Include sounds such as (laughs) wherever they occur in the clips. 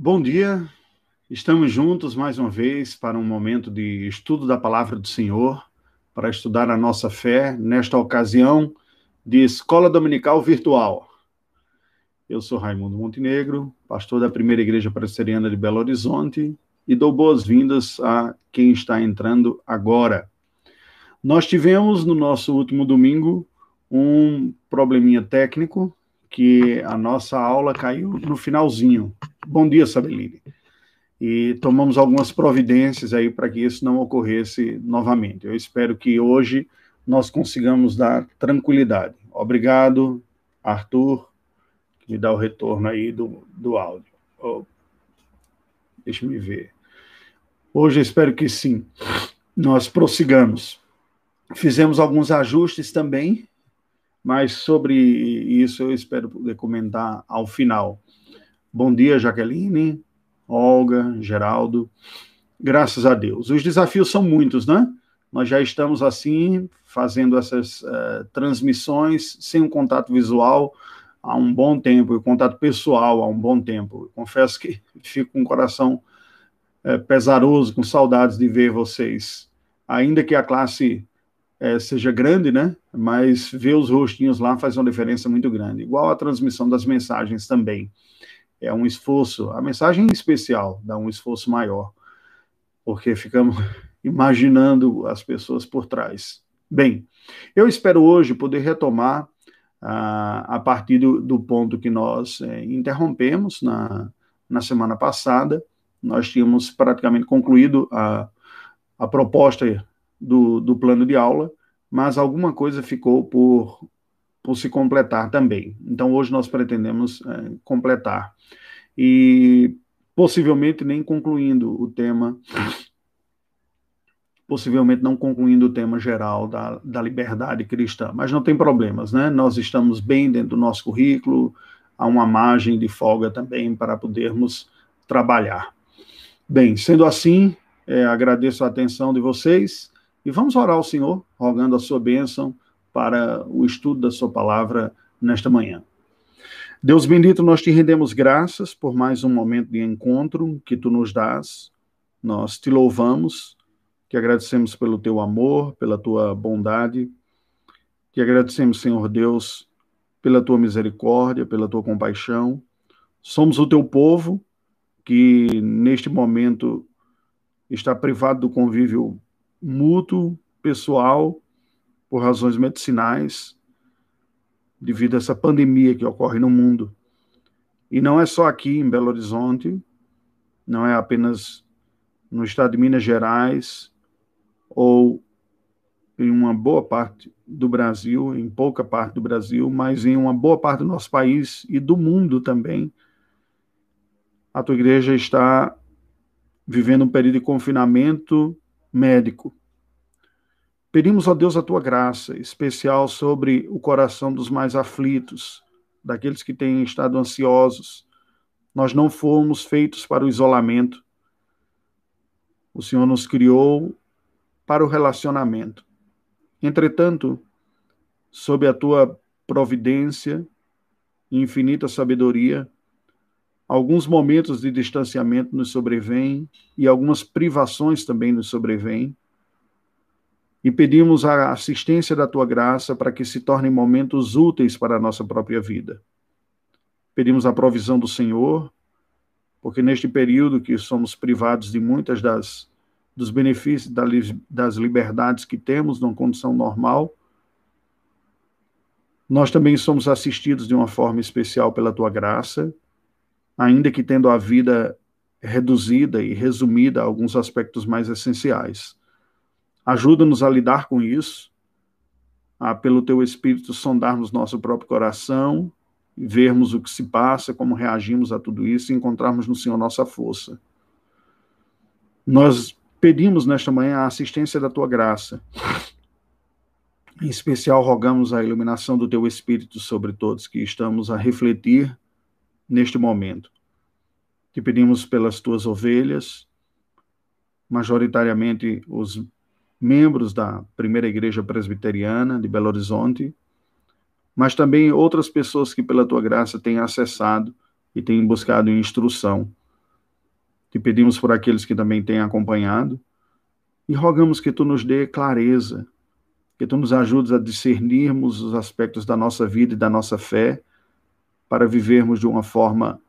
Bom dia, estamos juntos mais uma vez para um momento de estudo da palavra do Senhor, para estudar a nossa fé, nesta ocasião de Escola Dominical Virtual. Eu sou Raimundo Montenegro, pastor da Primeira Igreja Presbiteriana de Belo Horizonte, e dou boas-vindas a quem está entrando agora. Nós tivemos no nosso último domingo um probleminha técnico que a nossa aula caiu no finalzinho. Bom dia, Sabeline. E tomamos algumas providências aí para que isso não ocorresse novamente. Eu espero que hoje nós consigamos dar tranquilidade. Obrigado, Arthur, que me dá o retorno aí do, do áudio. Oh, deixa me ver. Hoje eu espero que sim. Nós prossigamos. Fizemos alguns ajustes também mas sobre isso eu espero poder comentar ao final. Bom dia, Jaqueline, Olga, Geraldo. Graças a Deus. Os desafios são muitos, né? Nós já estamos assim fazendo essas uh, transmissões sem um contato visual há um bom tempo, e contato pessoal há um bom tempo. Confesso que (laughs) fico com o coração uh, pesaroso, com saudades de ver vocês. Ainda que a classe é, seja grande, né? Mas ver os rostinhos lá faz uma diferença muito grande. Igual a transmissão das mensagens também. É um esforço, a mensagem em especial dá um esforço maior, porque ficamos (laughs) imaginando as pessoas por trás. Bem, eu espero hoje poder retomar ah, a partir do, do, ponto que nós é, interrompemos na, na semana passada. Nós tínhamos praticamente concluído a, a proposta do, do plano de aula, mas alguma coisa ficou por, por se completar também. Então, hoje nós pretendemos é, completar. E possivelmente nem concluindo o tema, possivelmente não concluindo o tema geral da, da liberdade cristã, mas não tem problemas, né? Nós estamos bem dentro do nosso currículo, há uma margem de folga também para podermos trabalhar. Bem, sendo assim, é, agradeço a atenção de vocês e vamos orar ao Senhor, rogando a sua bênção para o estudo da sua palavra nesta manhã. Deus bendito, nós te rendemos graças por mais um momento de encontro que tu nos dás. Nós te louvamos, te agradecemos pelo teu amor, pela tua bondade. Te agradecemos, Senhor Deus, pela tua misericórdia, pela tua compaixão. Somos o teu povo que neste momento está privado do convívio mútuo, pessoal, por razões medicinais, devido a essa pandemia que ocorre no mundo. E não é só aqui em Belo Horizonte, não é apenas no estado de Minas Gerais ou em uma boa parte do Brasil, em pouca parte do Brasil, mas em uma boa parte do nosso país e do mundo também. A tua igreja está vivendo um período de confinamento médico. Pedimos a Deus a tua graça especial sobre o coração dos mais aflitos, daqueles que têm estado ansiosos. Nós não fomos feitos para o isolamento. O Senhor nos criou para o relacionamento. Entretanto, sob a tua providência e infinita sabedoria, alguns momentos de distanciamento nos sobrevêm e algumas privações também nos sobrevêm. E pedimos a assistência da tua graça para que se tornem momentos úteis para a nossa própria vida. Pedimos a provisão do Senhor, porque neste período que somos privados de muitas das dos benefícios das liberdades que temos numa condição normal, nós também somos assistidos de uma forma especial pela tua graça ainda que tendo a vida reduzida e resumida a alguns aspectos mais essenciais. Ajuda-nos a lidar com isso, a, pelo teu Espírito, sondarmos nosso próprio coração, vermos o que se passa, como reagimos a tudo isso e encontrarmos no Senhor nossa força. Nós pedimos nesta manhã a assistência da tua graça. Em especial, rogamos a iluminação do teu Espírito sobre todos que estamos a refletir neste momento. Te pedimos pelas tuas ovelhas, majoritariamente os membros da primeira igreja presbiteriana de Belo Horizonte, mas também outras pessoas que, pela tua graça, têm acessado e têm buscado instrução. Te pedimos por aqueles que também têm acompanhado e rogamos que tu nos dê clareza, que tu nos ajudes a discernirmos os aspectos da nossa vida e da nossa fé para vivermos de uma forma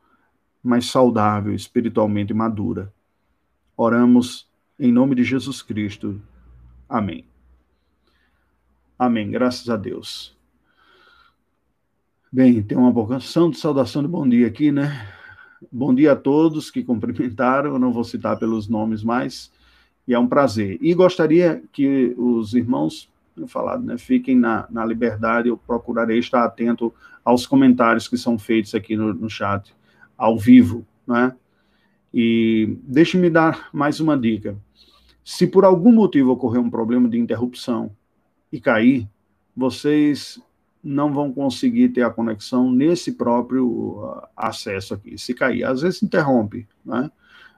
mais saudável, espiritualmente madura. Oramos em nome de Jesus Cristo. Amém. Amém. Graças a Deus. Bem, tem uma vocação de saudação de bom dia aqui, né? Bom dia a todos que cumprimentaram, eu não vou citar pelos nomes mais, e é um prazer. E gostaria que os irmãos, falado, né, fiquem na, na liberdade, eu procurarei estar atento aos comentários que são feitos aqui no, no chat, ao vivo, né? E deixe-me dar mais uma dica. Se por algum motivo ocorrer um problema de interrupção e cair, vocês não vão conseguir ter a conexão nesse próprio uh, acesso aqui, se cair. Às vezes interrompe, né?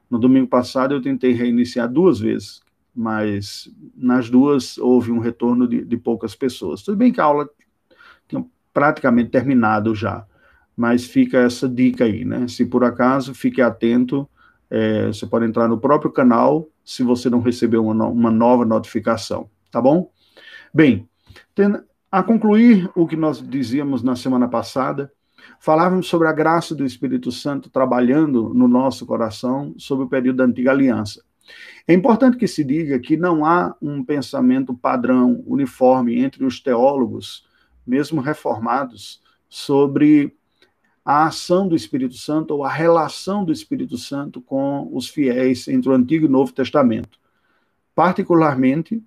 No domingo passado eu tentei reiniciar duas vezes, mas nas duas houve um retorno de, de poucas pessoas. Tudo bem que a aula tinha praticamente terminado já, mas fica essa dica aí, né? Se por acaso, fique atento, é, você pode entrar no próprio canal se você não recebeu uma, uma nova notificação, tá bom? Bem, a concluir o que nós dizíamos na semana passada, falávamos sobre a graça do Espírito Santo trabalhando no nosso coração sobre o período da antiga aliança. É importante que se diga que não há um pensamento padrão, uniforme entre os teólogos, mesmo reformados, sobre a ação do Espírito Santo ou a relação do Espírito Santo com os fiéis entre o Antigo e o Novo Testamento. Particularmente,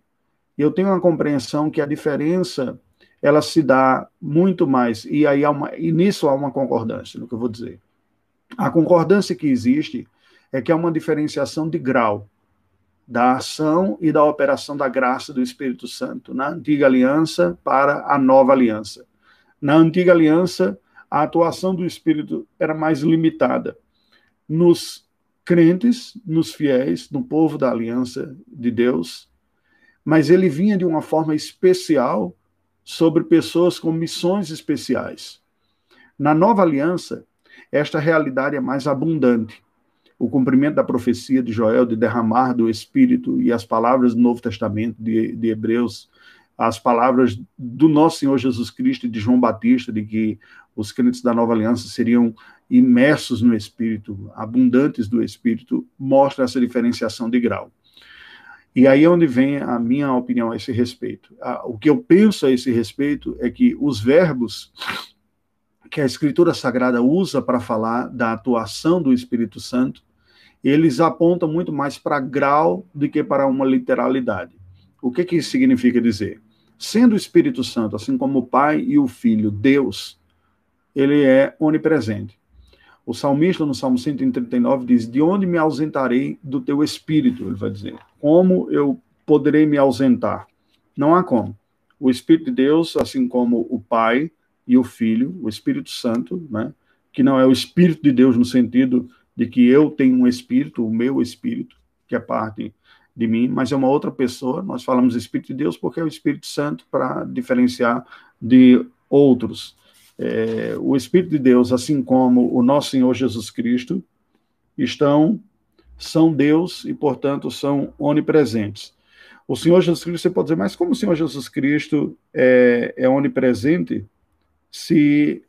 eu tenho uma compreensão que a diferença ela se dá muito mais, e aí uma, e nisso há uma concordância, no que eu vou dizer. A concordância que existe é que há uma diferenciação de grau da ação e da operação da graça do Espírito Santo na antiga aliança para a nova aliança. Na antiga aliança, a atuação do Espírito era mais limitada. Nos crentes, nos fiéis, no povo da aliança de Deus, mas ele vinha de uma forma especial sobre pessoas com missões especiais. Na nova aliança, esta realidade é mais abundante. O cumprimento da profecia de Joel de derramar do Espírito e as palavras do Novo Testamento de, de Hebreus, as palavras do nosso Senhor Jesus Cristo e de João Batista, de que os crentes da nova aliança seriam imersos no Espírito, abundantes do Espírito, mostra essa diferenciação de grau. E aí é onde vem a minha opinião a esse respeito. O que eu penso a esse respeito é que os verbos que a Escritura Sagrada usa para falar da atuação do Espírito Santo, eles apontam muito mais para grau do que para uma literalidade. O que, que isso significa dizer? Sendo o Espírito Santo, assim como o Pai e o Filho, Deus, ele é onipresente. O salmista, no Salmo 139, diz: De onde me ausentarei do teu espírito? Ele vai dizer: Como eu poderei me ausentar? Não há como. O Espírito de Deus, assim como o Pai e o Filho, o Espírito Santo, né, que não é o Espírito de Deus no sentido de que eu tenho um espírito, o meu espírito, que é parte de mim, mas é uma outra pessoa. Nós falamos Espírito de Deus porque é o Espírito Santo para diferenciar de outros é, o Espírito de Deus, assim como o nosso Senhor Jesus Cristo, estão, são Deus e, portanto, são onipresentes. O Senhor Jesus Cristo, você pode dizer, mas como o Senhor Jesus Cristo é, é onipresente se,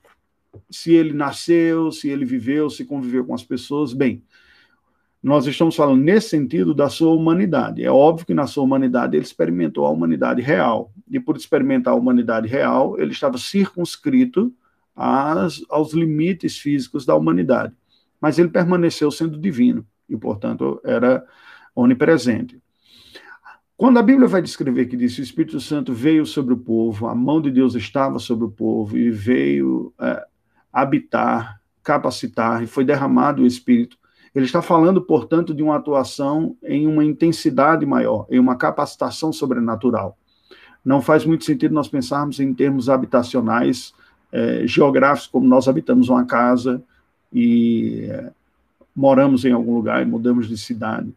se ele nasceu, se ele viveu, se conviveu com as pessoas? Bem, nós estamos falando nesse sentido da sua humanidade. É óbvio que na sua humanidade ele experimentou a humanidade real. E por experimentar a humanidade real, ele estava circunscrito às, aos limites físicos da humanidade. Mas ele permaneceu sendo divino e, portanto, era onipresente. Quando a Bíblia vai descrever que diz que o Espírito Santo veio sobre o povo, a mão de Deus estava sobre o povo e veio é, habitar, capacitar e foi derramado o Espírito, ele está falando, portanto, de uma atuação em uma intensidade maior, em uma capacitação sobrenatural. Não faz muito sentido nós pensarmos em termos habitacionais, é, geográficos, como nós habitamos uma casa e é, moramos em algum lugar e mudamos de cidade.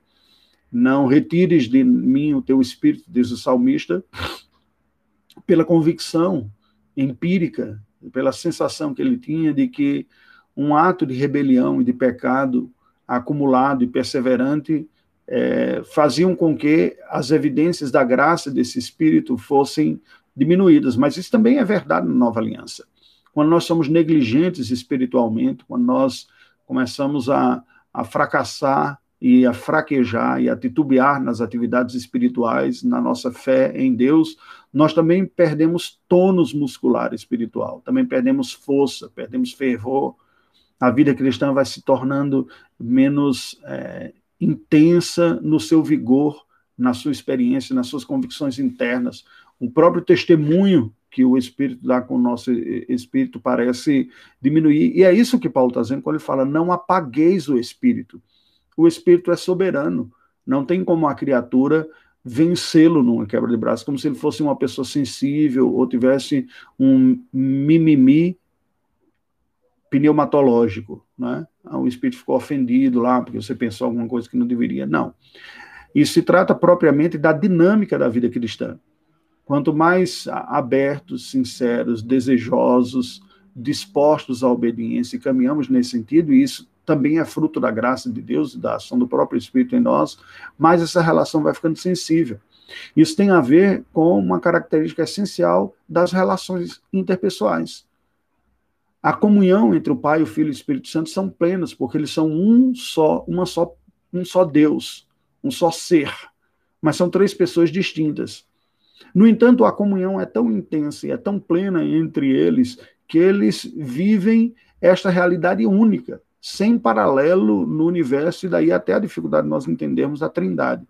Não retires de mim o teu espírito, diz o salmista, pela convicção empírica, pela sensação que ele tinha de que um ato de rebelião e de pecado acumulado e perseverante é, faziam com que as evidências da graça desse Espírito fossem diminuídas. Mas isso também é verdade na nova aliança. Quando nós somos negligentes espiritualmente, quando nós começamos a, a fracassar e a fraquejar e a titubear nas atividades espirituais, na nossa fé em Deus, nós também perdemos tônus muscular espiritual, também perdemos força, perdemos fervor. A vida cristã vai se tornando menos é, intensa no seu vigor, na sua experiência, nas suas convicções internas. O próprio testemunho que o Espírito dá com o nosso Espírito parece diminuir. E é isso que Paulo está dizendo quando ele fala: não apagueis o Espírito. O Espírito é soberano. Não tem como a criatura vencê-lo numa quebra de braço, como se ele fosse uma pessoa sensível ou tivesse um mimimi pneumatológico, né? Ah, o espírito ficou ofendido lá porque você pensou alguma coisa que não deveria. Não. Isso se trata propriamente da dinâmica da vida cristã. Quanto mais abertos, sinceros, desejosos, dispostos à obediência e caminhamos nesse sentido, e isso também é fruto da graça de Deus e da ação do próprio Espírito em nós, mais essa relação vai ficando sensível. Isso tem a ver com uma característica essencial das relações interpessoais. A comunhão entre o Pai, o Filho e o Espírito Santo são plenas, porque eles são um só, uma só, um só Deus, um só ser, mas são três pessoas distintas. No entanto, a comunhão é tão intensa e é tão plena entre eles que eles vivem esta realidade única, sem paralelo no universo, e daí até a dificuldade de nós entendermos a Trindade.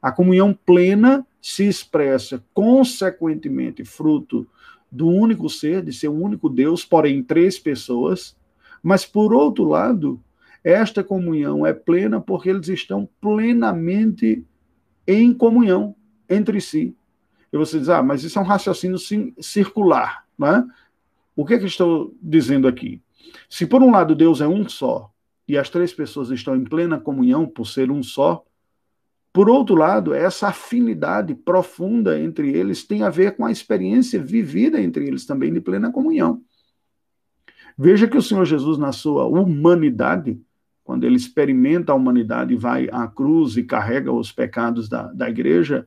A comunhão plena se expressa, consequentemente, fruto do único ser, de ser um único Deus, porém três pessoas, mas por outro lado, esta comunhão é plena porque eles estão plenamente em comunhão entre si. E você diz, ah, mas isso é um raciocínio circular, não é? O que é que estou dizendo aqui? Se por um lado Deus é um só e as três pessoas estão em plena comunhão por ser um só, por outro lado, essa afinidade profunda entre eles tem a ver com a experiência vivida entre eles também de plena comunhão. Veja que o Senhor Jesus, na sua humanidade, quando ele experimenta a humanidade vai à cruz e carrega os pecados da, da igreja,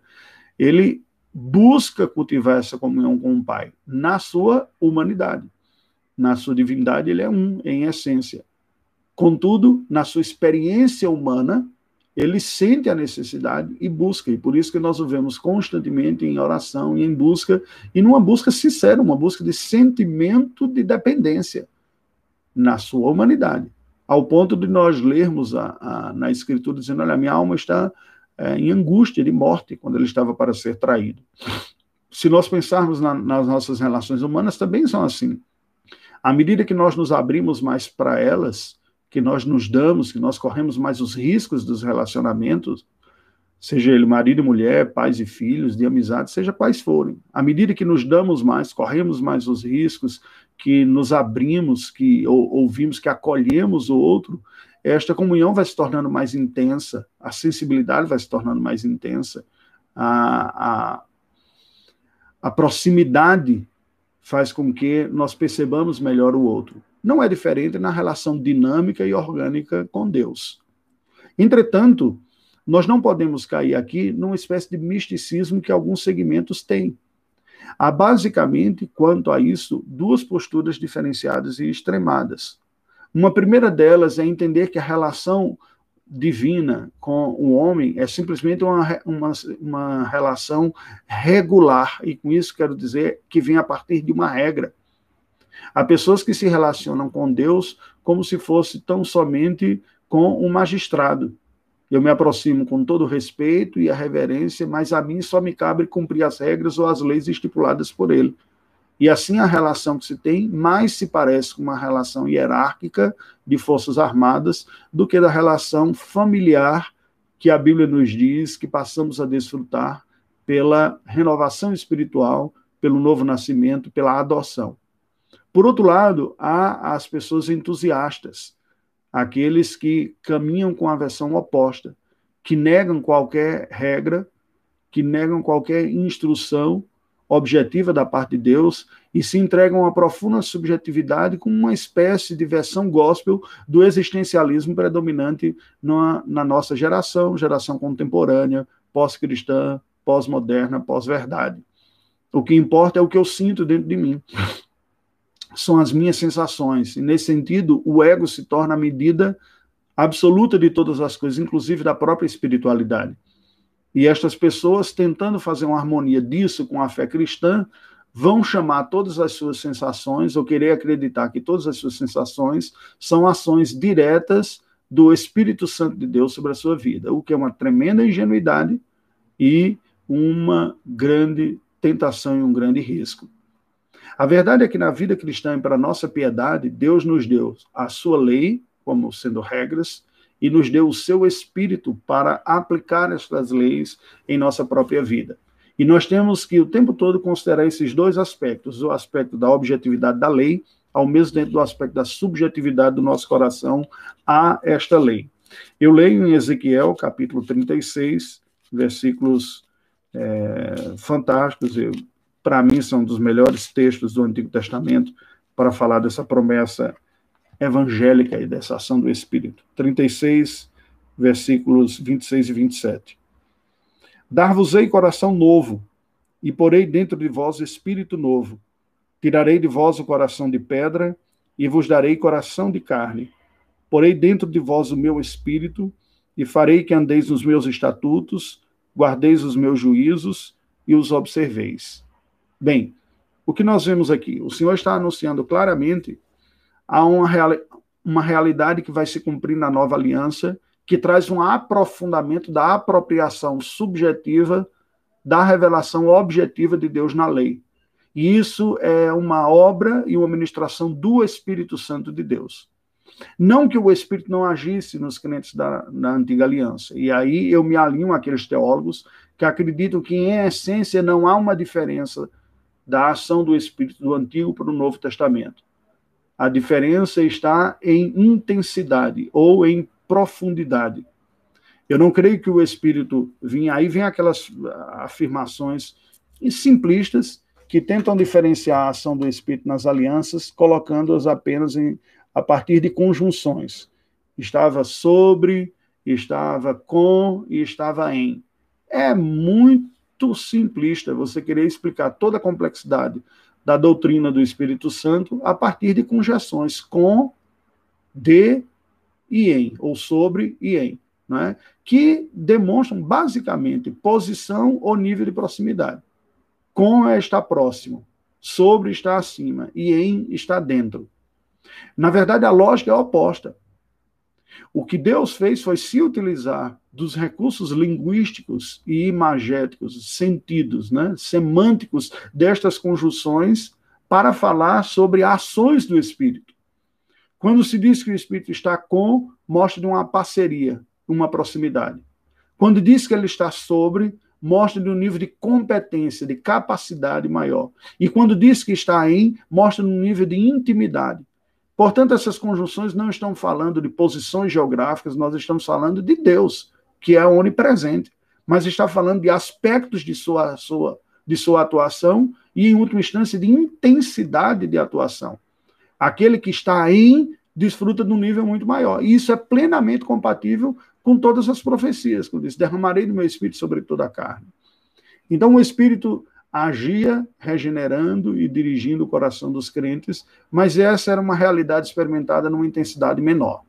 ele busca cultivar essa comunhão com o Pai na sua humanidade. Na sua divindade, ele é um, em essência. Contudo, na sua experiência humana, ele sente a necessidade e busca. E por isso que nós o vemos constantemente em oração e em busca, e numa busca sincera, uma busca de sentimento de dependência na sua humanidade. Ao ponto de nós lermos a, a, na Escritura dizendo: Olha, minha alma está é, em angústia de morte quando ele estava para ser traído. Se nós pensarmos na, nas nossas relações humanas, também são assim. À medida que nós nos abrimos mais para elas, que nós nos damos, que nós corremos mais os riscos dos relacionamentos, seja ele marido e mulher, pais e filhos, de amizade, seja quais forem. À medida que nos damos mais, corremos mais os riscos, que nos abrimos, que ou, ouvimos, que acolhemos o outro, esta comunhão vai se tornando mais intensa, a sensibilidade vai se tornando mais intensa, a, a, a proximidade faz com que nós percebamos melhor o outro. Não é diferente na relação dinâmica e orgânica com Deus. Entretanto, nós não podemos cair aqui numa espécie de misticismo que alguns segmentos têm. Há basicamente, quanto a isso, duas posturas diferenciadas e extremadas. Uma primeira delas é entender que a relação divina com o homem é simplesmente uma, uma, uma relação regular, e com isso quero dizer que vem a partir de uma regra. Há pessoas que se relacionam com Deus como se fosse tão somente com um magistrado. Eu me aproximo com todo o respeito e a reverência, mas a mim só me cabe cumprir as regras ou as leis estipuladas por ele. E assim a relação que se tem mais se parece com uma relação hierárquica de forças armadas do que da relação familiar que a Bíblia nos diz que passamos a desfrutar pela renovação espiritual, pelo novo nascimento, pela adoção. Por outro lado, há as pessoas entusiastas, aqueles que caminham com a versão oposta, que negam qualquer regra, que negam qualquer instrução objetiva da parte de Deus e se entregam a uma profunda subjetividade com uma espécie de versão gospel do existencialismo predominante na, na nossa geração, geração contemporânea, pós-cristã, pós-moderna, pós-verdade. O que importa é o que eu sinto dentro de mim. São as minhas sensações. E nesse sentido, o ego se torna a medida absoluta de todas as coisas, inclusive da própria espiritualidade. E estas pessoas, tentando fazer uma harmonia disso com a fé cristã, vão chamar todas as suas sensações, ou querer acreditar que todas as suas sensações são ações diretas do Espírito Santo de Deus sobre a sua vida, o que é uma tremenda ingenuidade e uma grande tentação e um grande risco. A verdade é que na vida cristã para nossa piedade, Deus nos deu a sua lei, como sendo regras, e nos deu o seu espírito para aplicar estas leis em nossa própria vida. E nós temos que o tempo todo considerar esses dois aspectos: o aspecto da objetividade da lei, ao mesmo tempo do aspecto da subjetividade do nosso coração a esta lei. Eu leio em Ezequiel, capítulo 36, versículos é, fantásticos, para mim são dos melhores textos do Antigo Testamento para falar dessa promessa evangélica e dessa ação do Espírito. 36, versículos 26 e 27. Dar-vos-ei coração novo, e porei dentro de vós espírito novo. Tirarei de vós o coração de pedra, e vos darei coração de carne. Porei dentro de vós o meu espírito, e farei que andeis nos meus estatutos, guardeis os meus juízos e os observeis. Bem, o que nós vemos aqui? O Senhor está anunciando claramente a uma, reali uma realidade que vai se cumprir na nova aliança, que traz um aprofundamento da apropriação subjetiva da revelação objetiva de Deus na lei. E isso é uma obra e uma ministração do Espírito Santo de Deus. Não que o Espírito não agisse nos crentes da, da antiga aliança. E aí eu me alinho àqueles teólogos que acreditam que, em essência, não há uma diferença da ação do Espírito do Antigo para o Novo Testamento. A diferença está em intensidade ou em profundidade. Eu não creio que o Espírito vinha. Aí vem aquelas afirmações simplistas que tentam diferenciar a ação do Espírito nas alianças, colocando-as apenas em, a partir de conjunções. Estava sobre, estava com e estava em. É muito simplista você querer explicar toda a complexidade da doutrina do Espírito Santo a partir de conjunções com, de e em, ou sobre e em, né? que demonstram basicamente posição ou nível de proximidade. Com é estar próximo, sobre está acima e em está dentro. Na verdade, a lógica é oposta. O que Deus fez foi se utilizar dos recursos linguísticos e imagéticos, sentidos, né, semânticos destas conjunções para falar sobre ações do Espírito. Quando se diz que o Espírito está com, mostra de uma parceria, uma proximidade. Quando diz que ele está sobre, mostra de um nível de competência, de capacidade maior. E quando diz que está em, mostra um nível de intimidade. Portanto, essas conjunções não estão falando de posições geográficas, nós estamos falando de Deus, que é onipresente, mas está falando de aspectos de sua, sua, de sua atuação e, em última instância, de intensidade de atuação. Aquele que está em desfruta de um nível muito maior. E isso é plenamente compatível com todas as profecias, quando diz: derramarei do meu espírito sobre toda a carne. Então, o espírito agia regenerando e dirigindo o coração dos crentes, mas essa era uma realidade experimentada numa intensidade menor.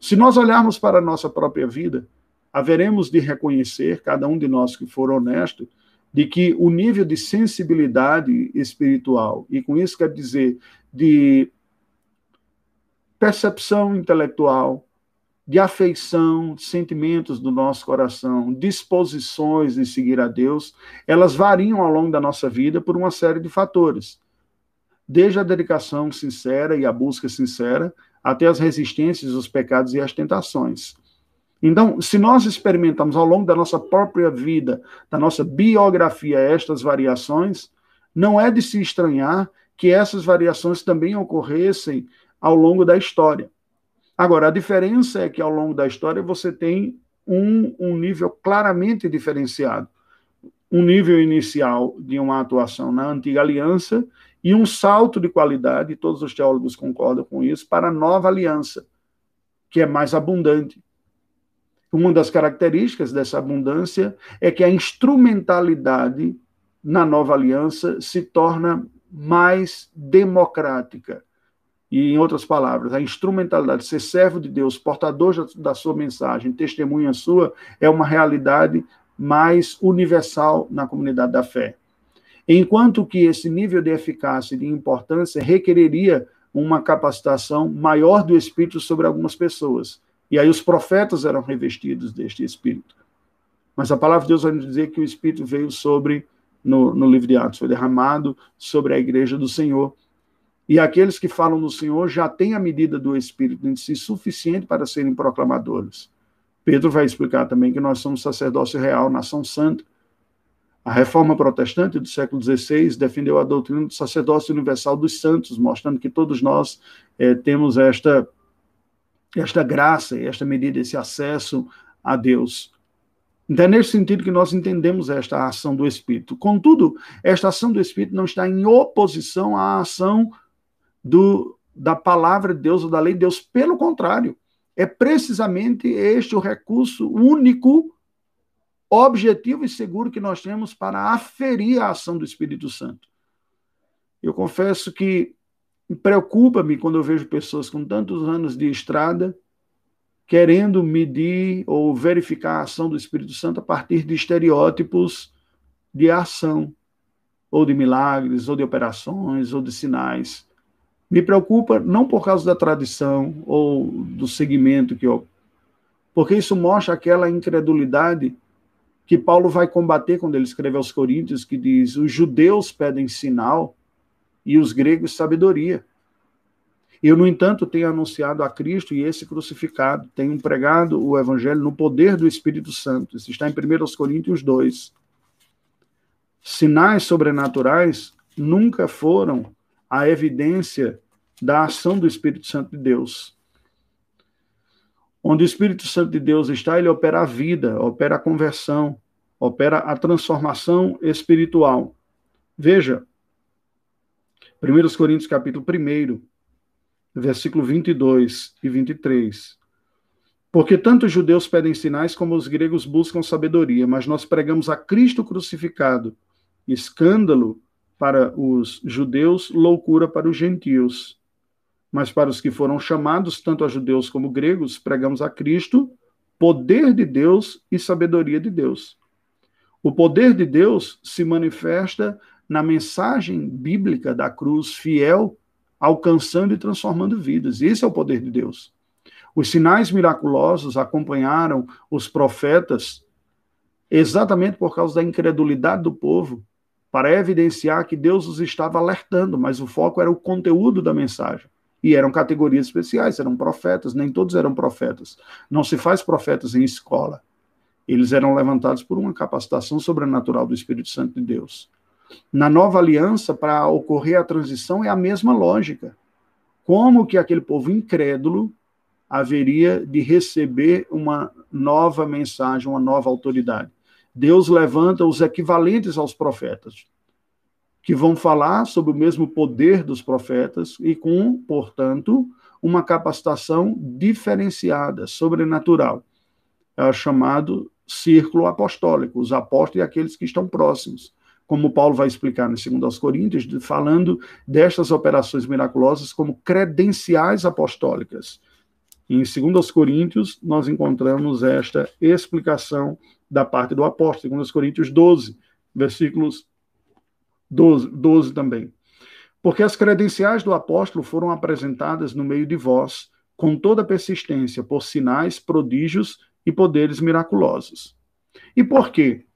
Se nós olharmos para a nossa própria vida, haveremos de reconhecer, cada um de nós que for honesto, de que o nível de sensibilidade espiritual, e com isso quer dizer de percepção intelectual, de afeição, sentimentos do nosso coração, disposições de seguir a Deus, elas variam ao longo da nossa vida por uma série de fatores. Desde a dedicação sincera e a busca sincera, até as resistências, os pecados e as tentações. Então, se nós experimentamos ao longo da nossa própria vida, da nossa biografia, estas variações, não é de se estranhar que essas variações também ocorressem ao longo da história. Agora, a diferença é que ao longo da história você tem um, um nível claramente diferenciado. um nível inicial de uma atuação na antiga aliança e um salto de qualidade, todos os teólogos concordam com isso, para a nova aliança, que é mais abundante. Uma das características dessa abundância é que a instrumentalidade na nova aliança se torna mais democrática. E, em outras palavras, a instrumentalidade, ser servo de Deus, portador da sua mensagem, testemunha sua, é uma realidade mais universal na comunidade da fé. Enquanto que esse nível de eficácia e de importância requereria uma capacitação maior do Espírito sobre algumas pessoas. E aí os profetas eram revestidos deste Espírito. Mas a palavra de Deus vai nos dizer que o Espírito veio sobre, no, no livro de Atos, foi derramado sobre a igreja do Senhor. E aqueles que falam no Senhor já têm a medida do Espírito em si suficiente para serem proclamadores. Pedro vai explicar também que nós somos sacerdócio real, nação santa. A reforma protestante do século XVI defendeu a doutrina do sacerdócio universal dos santos, mostrando que todos nós é, temos esta, esta graça, esta medida, esse acesso a Deus. Então é nesse sentido que nós entendemos esta ação do Espírito. Contudo, esta ação do Espírito não está em oposição à ação do, da palavra de Deus ou da lei de Deus. Pelo contrário, é precisamente este o recurso único, objetivo e seguro que nós temos para aferir a ação do Espírito Santo. Eu confesso que preocupa-me quando eu vejo pessoas com tantos anos de estrada querendo medir ou verificar a ação do Espírito Santo a partir de estereótipos de ação, ou de milagres, ou de operações, ou de sinais. Me preocupa não por causa da tradição ou do segmento que eu. Porque isso mostra aquela incredulidade que Paulo vai combater quando ele escreve aos Coríntios, que diz: os judeus pedem sinal e os gregos sabedoria. Eu, no entanto, tenho anunciado a Cristo e esse crucificado, tenho pregado o Evangelho no poder do Espírito Santo. Isso está em 1 Coríntios 2. Sinais sobrenaturais nunca foram a evidência da ação do Espírito Santo de Deus. Onde o Espírito Santo de Deus está, ele opera a vida, opera a conversão, opera a transformação espiritual. Veja, 1 Coríntios capítulo 1, versículo 22 e 23. Porque tanto os judeus pedem sinais como os gregos buscam sabedoria, mas nós pregamos a Cristo crucificado, escândalo para os judeus, loucura para os gentios. Mas para os que foram chamados, tanto a judeus como gregos, pregamos a Cristo, poder de Deus e sabedoria de Deus. O poder de Deus se manifesta na mensagem bíblica da cruz fiel, alcançando e transformando vidas. Esse é o poder de Deus. Os sinais miraculosos acompanharam os profetas exatamente por causa da incredulidade do povo para evidenciar que Deus os estava alertando, mas o foco era o conteúdo da mensagem. E eram categorias especiais, eram profetas, nem todos eram profetas. Não se faz profetas em escola. Eles eram levantados por uma capacitação sobrenatural do Espírito Santo de Deus. Na nova aliança, para ocorrer a transição, é a mesma lógica. Como que aquele povo incrédulo haveria de receber uma nova mensagem, uma nova autoridade? Deus levanta os equivalentes aos profetas, que vão falar sobre o mesmo poder dos profetas e com, portanto, uma capacitação diferenciada, sobrenatural. É chamado círculo apostólico, os apóstolos e aqueles que estão próximos. Como Paulo vai explicar no 2 Coríntios, falando destas operações miraculosas como credenciais apostólicas. Em 2 Coríntios, nós encontramos esta explicação da parte do apóstolo, 2 Coríntios 12, versículos 12, 12 também. Porque as credenciais do apóstolo foram apresentadas no meio de vós, com toda persistência, por sinais, prodígios e poderes miraculosos. E por quê?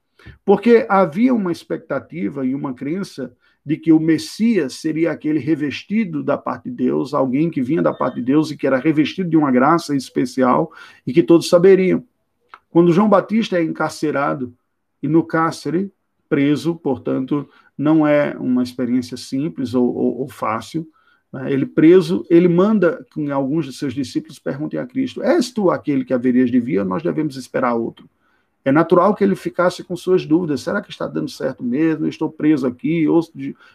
Porque havia uma expectativa e uma crença de que o Messias seria aquele revestido da parte de Deus, alguém que vinha da parte de Deus e que era revestido de uma graça especial e que todos saberiam. Quando João Batista é encarcerado e no cárcere, preso, portanto, não é uma experiência simples ou, ou, ou fácil. Né? Ele preso, ele manda que alguns de seus discípulos perguntem a Cristo: És tu aquele que haverias de vir ou nós devemos esperar outro? É natural que ele ficasse com suas dúvidas. Será que está dando certo mesmo? Eu estou preso aqui. Ou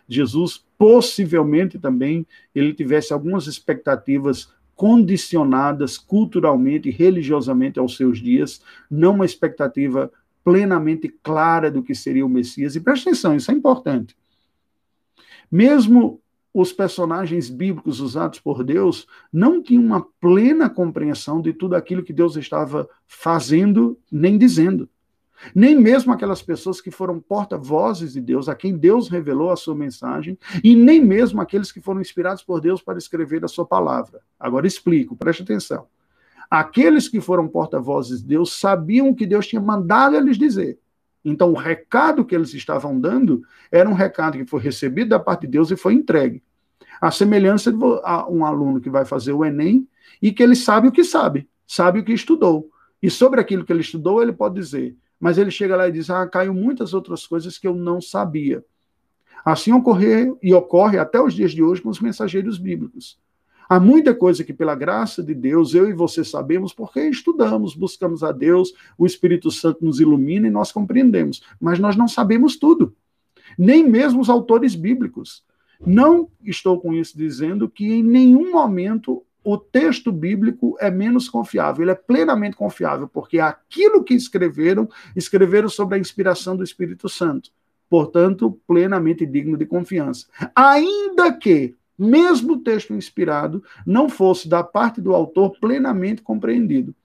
Jesus, possivelmente também, ele tivesse algumas expectativas condicionadas culturalmente e religiosamente aos seus dias, não uma expectativa plenamente clara do que seria o Messias. E preste atenção, isso é importante. Mesmo os personagens bíblicos usados por Deus não tinham uma plena compreensão de tudo aquilo que Deus estava fazendo nem dizendo. Nem mesmo aquelas pessoas que foram porta-vozes de Deus, a quem Deus revelou a sua mensagem, e nem mesmo aqueles que foram inspirados por Deus para escrever a sua palavra. Agora explico, preste atenção. Aqueles que foram porta-vozes de Deus sabiam o que Deus tinha mandado eles dizer. Então, o recado que eles estavam dando era um recado que foi recebido da parte de Deus e foi entregue. A semelhança de um aluno que vai fazer o Enem e que ele sabe o que sabe, sabe o que estudou. E sobre aquilo que ele estudou, ele pode dizer, mas ele chega lá e diz: Ah, caiu muitas outras coisas que eu não sabia. Assim ocorre e ocorre até os dias de hoje com os mensageiros bíblicos. Há muita coisa que, pela graça de Deus, eu e você sabemos porque estudamos, buscamos a Deus, o Espírito Santo nos ilumina e nós compreendemos. Mas nós não sabemos tudo. Nem mesmo os autores bíblicos. Não estou com isso dizendo que em nenhum momento o texto bíblico é menos confiável, ele é plenamente confiável, porque aquilo que escreveram, escreveram sobre a inspiração do Espírito Santo. Portanto, plenamente digno de confiança. Ainda que mesmo texto inspirado, não fosse da parte do autor plenamente compreendido.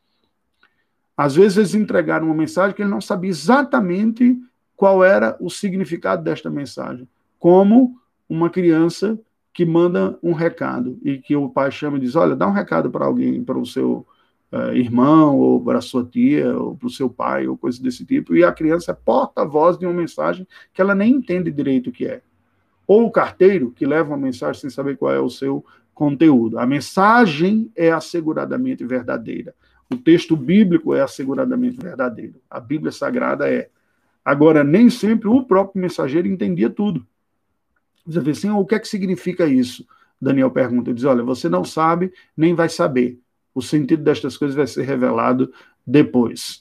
Às vezes eles entregaram uma mensagem que ele não sabia exatamente qual era o significado desta mensagem, como uma criança que manda um recado e que o pai chama e diz: Olha, dá um recado para alguém, para o seu uh, irmão, ou para a sua tia, ou para o seu pai, ou coisa desse tipo, e a criança é porta-voz de uma mensagem que ela nem entende direito o que é ou o carteiro que leva uma mensagem sem saber qual é o seu conteúdo. A mensagem é asseguradamente verdadeira. O texto bíblico é asseguradamente verdadeiro. A Bíblia Sagrada é. Agora, nem sempre o próprio mensageiro entendia tudo. Você vê assim, o que é que significa isso? Daniel pergunta, diz, olha, você não sabe, nem vai saber. O sentido destas coisas vai ser revelado depois.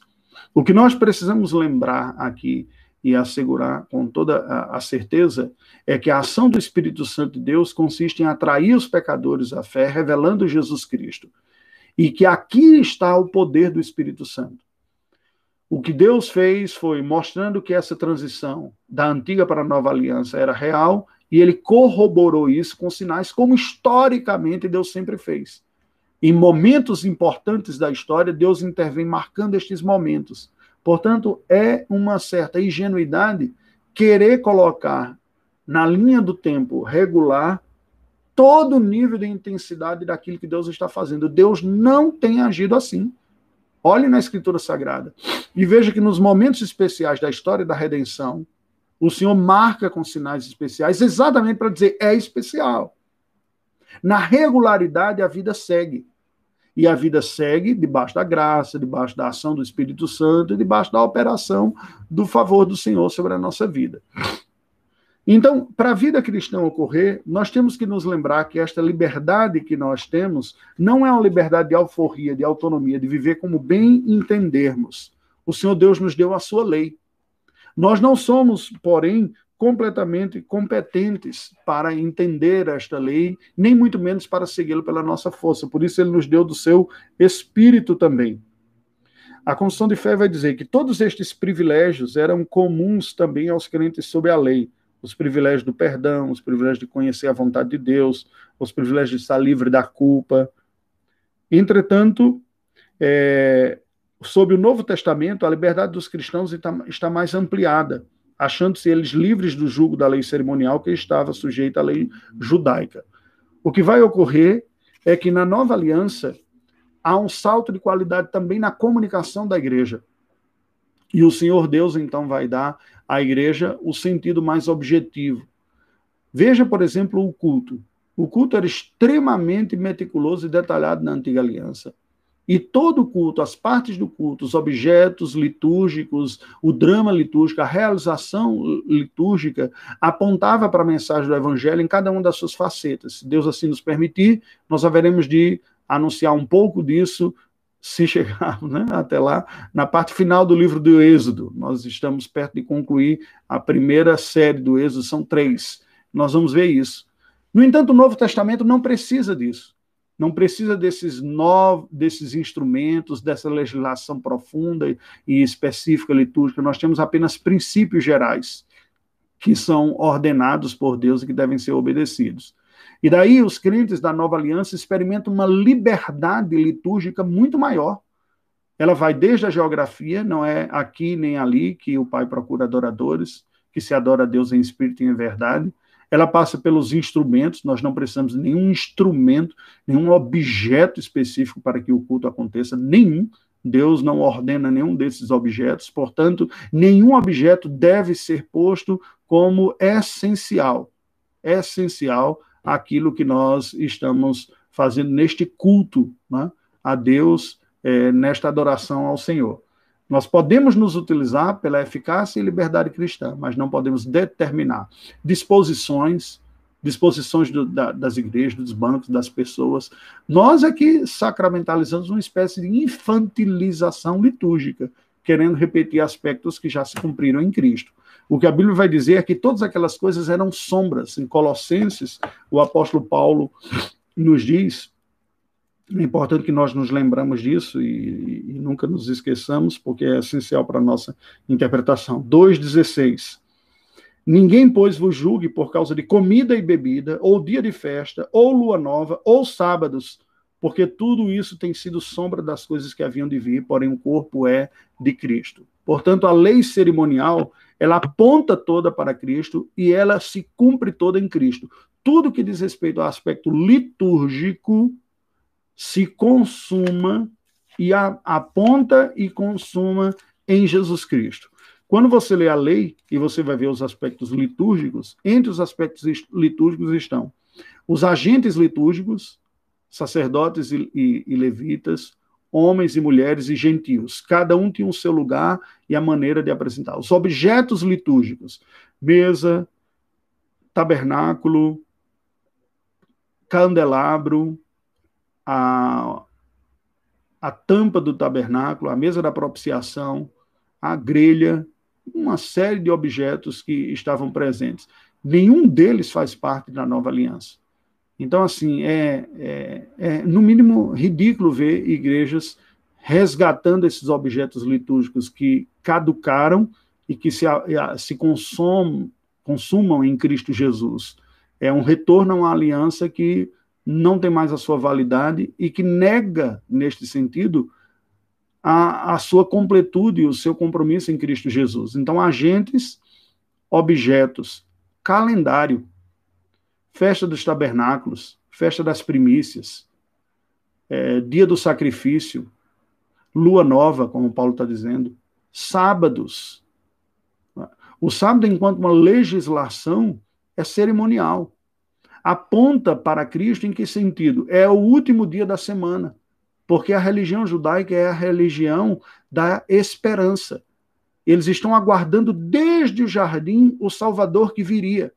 O que nós precisamos lembrar aqui e assegurar com toda a, certeza é que a ação do Espírito Santo de Deus consiste em atrair os pecadores à fé, revelando Jesus Cristo. E que aqui está o poder do Espírito Santo. O que Deus fez foi mostrando que essa transição da antiga para a nova aliança era real e ele corroborou isso com sinais, como historicamente Deus sempre fez. Em momentos importantes da história, Deus intervém marcando estes momentos Portanto, é uma certa ingenuidade querer colocar na linha do tempo regular todo o nível de intensidade daquilo que Deus está fazendo. Deus não tem agido assim. Olhe na Escritura Sagrada e veja que nos momentos especiais da história da redenção, o Senhor marca com sinais especiais exatamente para dizer é especial. Na regularidade, a vida segue e a vida segue debaixo da graça, debaixo da ação do Espírito Santo e debaixo da operação do favor do Senhor sobre a nossa vida. Então, para a vida cristã ocorrer, nós temos que nos lembrar que esta liberdade que nós temos não é uma liberdade de alforria, de autonomia, de viver como bem entendermos. O Senhor Deus nos deu a sua lei. Nós não somos, porém, completamente competentes para entender esta lei, nem muito menos para segui-la pela nossa força. Por isso, ele nos deu do seu espírito também. A Constituição de Fé vai dizer que todos estes privilégios eram comuns também aos crentes sob a lei. Os privilégios do perdão, os privilégios de conhecer a vontade de Deus, os privilégios de estar livre da culpa. Entretanto, é, sob o Novo Testamento, a liberdade dos cristãos está mais ampliada achando-se eles livres do jugo da lei cerimonial que estava sujeita à lei judaica. O que vai ocorrer é que na nova aliança há um salto de qualidade também na comunicação da igreja. E o Senhor Deus então vai dar à igreja o sentido mais objetivo. Veja, por exemplo, o culto. O culto era extremamente meticuloso e detalhado na antiga aliança. E todo o culto, as partes do culto, os objetos litúrgicos, o drama litúrgico, a realização litúrgica, apontava para a mensagem do Evangelho em cada uma das suas facetas. Se Deus assim nos permitir, nós haveremos de anunciar um pouco disso se (laughs) chegarmos né, até lá, na parte final do livro do Êxodo. Nós estamos perto de concluir a primeira série do Êxodo, são três. Nós vamos ver isso. No entanto, o Novo Testamento não precisa disso. Não precisa desses novos, desses instrumentos, dessa legislação profunda e específica litúrgica. Nós temos apenas princípios gerais que são ordenados por Deus e que devem ser obedecidos. E daí os crentes da nova aliança experimentam uma liberdade litúrgica muito maior. Ela vai desde a geografia, não é aqui nem ali que o Pai procura adoradores, que se adora a Deus em espírito e em verdade. Ela passa pelos instrumentos, nós não precisamos de nenhum instrumento, nenhum objeto específico para que o culto aconteça, nenhum. Deus não ordena nenhum desses objetos, portanto, nenhum objeto deve ser posto como essencial. Essencial aquilo que nós estamos fazendo neste culto né, a Deus, é, nesta adoração ao Senhor. Nós podemos nos utilizar pela eficácia e liberdade cristã, mas não podemos determinar disposições, disposições do, da, das igrejas, dos bancos, das pessoas. Nós é que sacramentalizamos uma espécie de infantilização litúrgica, querendo repetir aspectos que já se cumpriram em Cristo. O que a Bíblia vai dizer é que todas aquelas coisas eram sombras. Em Colossenses, o apóstolo Paulo nos diz, é importante que nós nos lembramos disso e, e nunca nos esqueçamos, porque é essencial para a nossa interpretação. 2,16. Ninguém, pois, vos julgue por causa de comida e bebida, ou dia de festa, ou lua nova, ou sábados, porque tudo isso tem sido sombra das coisas que haviam de vir, porém o corpo é de Cristo. Portanto, a lei cerimonial ela aponta toda para Cristo e ela se cumpre toda em Cristo. Tudo que diz respeito ao aspecto litúrgico se consuma e a, aponta e consuma em Jesus Cristo. Quando você lê a lei e você vai ver os aspectos litúrgicos, entre os aspectos litúrgicos estão os agentes litúrgicos, sacerdotes e, e, e levitas, homens e mulheres e gentios. Cada um tinha o seu lugar e a maneira de apresentar. Os objetos litúrgicos: mesa, tabernáculo, candelabro, a, a tampa do tabernáculo, a mesa da propiciação, a grelha, uma série de objetos que estavam presentes. Nenhum deles faz parte da nova aliança. Então, assim, é, é, é, no mínimo ridículo ver igrejas resgatando esses objetos litúrgicos que caducaram e que se, se consomam, consumam em Cristo Jesus. É um retorno a uma aliança que não tem mais a sua validade e que nega, neste sentido, a, a sua completude o seu compromisso em Cristo Jesus. Então, agentes, objetos, calendário, festa dos tabernáculos, festa das primícias, é, dia do sacrifício, lua nova, como Paulo está dizendo, sábados. O sábado, enquanto uma legislação, é cerimonial. Aponta para Cristo em que sentido? É o último dia da semana, porque a religião judaica é a religião da esperança. Eles estão aguardando desde o jardim o Salvador que viria.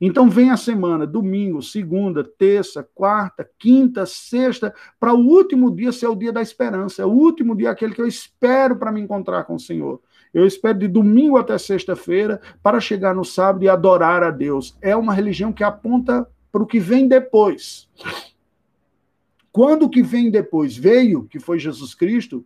Então vem a semana, domingo, segunda, terça, quarta, quinta, sexta, para o último dia ser o dia da esperança, é o último dia aquele que eu espero para me encontrar com o Senhor. Eu espero de domingo até sexta-feira para chegar no sábado e adorar a Deus. É uma religião que aponta para o que vem depois. Quando o que vem depois veio, que foi Jesus Cristo,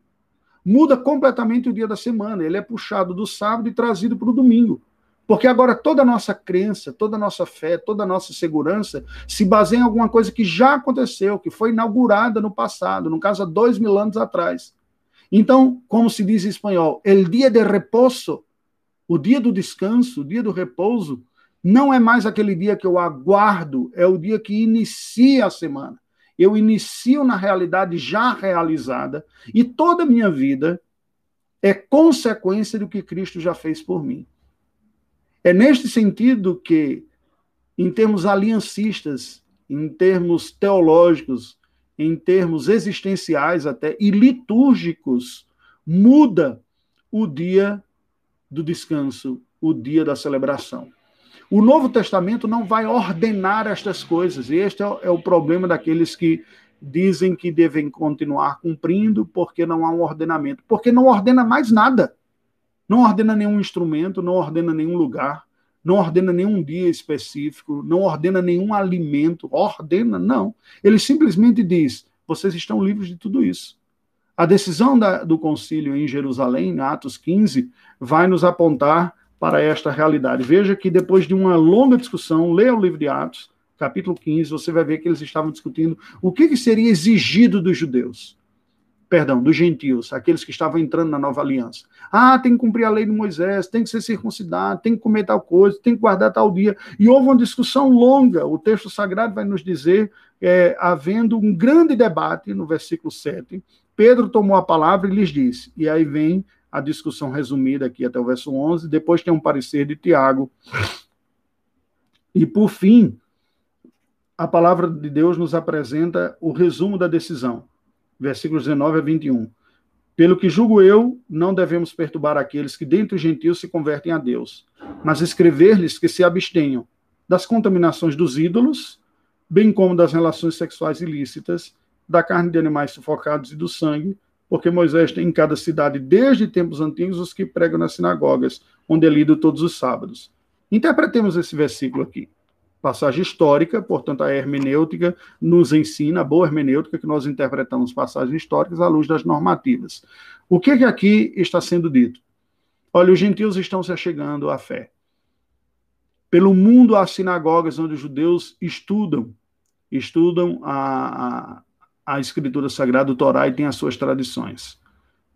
muda completamente o dia da semana. Ele é puxado do sábado e trazido para o domingo. Porque agora toda a nossa crença, toda a nossa fé, toda a nossa segurança se baseia em alguma coisa que já aconteceu, que foi inaugurada no passado, no caso há dois mil anos atrás. Então, como se diz em espanhol, el dia de repouso, o dia do descanso, o dia do repouso, não é mais aquele dia que eu aguardo, é o dia que inicia a semana. Eu inicio na realidade já realizada e toda a minha vida é consequência do que Cristo já fez por mim. É neste sentido que, em termos aliancistas, em termos teológicos, em termos existenciais até, e litúrgicos, muda o dia do descanso, o dia da celebração. O Novo Testamento não vai ordenar estas coisas, e este é o é problema daqueles que dizem que devem continuar cumprindo porque não há um ordenamento, porque não ordena mais nada. Não ordena nenhum instrumento, não ordena nenhum lugar, não ordena nenhum dia específico, não ordena nenhum alimento, ordena, não. Ele simplesmente diz: vocês estão livres de tudo isso. A decisão da, do concílio em Jerusalém, em Atos 15, vai nos apontar para esta realidade. Veja que depois de uma longa discussão, leia o livro de Atos, capítulo 15, você vai ver que eles estavam discutindo o que, que seria exigido dos judeus. Perdão, dos gentios, aqueles que estavam entrando na nova aliança. Ah, tem que cumprir a lei de Moisés, tem que ser circuncidado, tem que comer tal coisa, tem que guardar tal dia. E houve uma discussão longa. O texto sagrado vai nos dizer, é, havendo um grande debate no versículo 7, Pedro tomou a palavra e lhes disse, e aí vem a discussão resumida aqui até o verso 11, depois tem um parecer de Tiago. E por fim, a palavra de Deus nos apresenta o resumo da decisão, versículos 19 a 21. Pelo que julgo eu, não devemos perturbar aqueles que dentre os gentios se convertem a Deus, mas escrever-lhes que se abstenham das contaminações dos ídolos, bem como das relações sexuais ilícitas, da carne de animais sufocados e do sangue, porque Moisés tem em cada cidade, desde tempos antigos, os que pregam nas sinagogas, onde é lido todos os sábados. Interpretemos esse versículo aqui. Passagem histórica, portanto, a hermenêutica nos ensina, a boa hermenêutica, que nós interpretamos passagens históricas à luz das normativas. O que, que aqui está sendo dito? Olha, os gentios estão se achegando à fé. Pelo mundo há sinagogas onde os judeus estudam, estudam a, a a Escritura Sagrada, o Torá, e tem as suas tradições.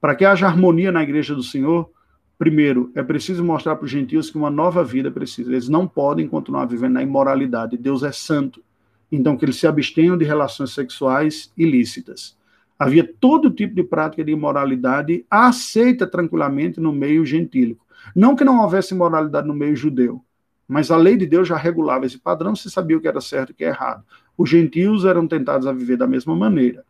Para que haja harmonia na igreja do Senhor, primeiro, é preciso mostrar para os gentios que uma nova vida precisa. Eles não podem continuar vivendo na imoralidade. Deus é santo. Então, que eles se abstenham de relações sexuais ilícitas. Havia todo tipo de prática de imoralidade aceita tranquilamente no meio gentílico. Não que não houvesse imoralidade no meio judeu, mas a lei de Deus já regulava esse padrão, se sabia o que era certo e o que é errado. Os gentios eram tentados a viver da mesma maneira.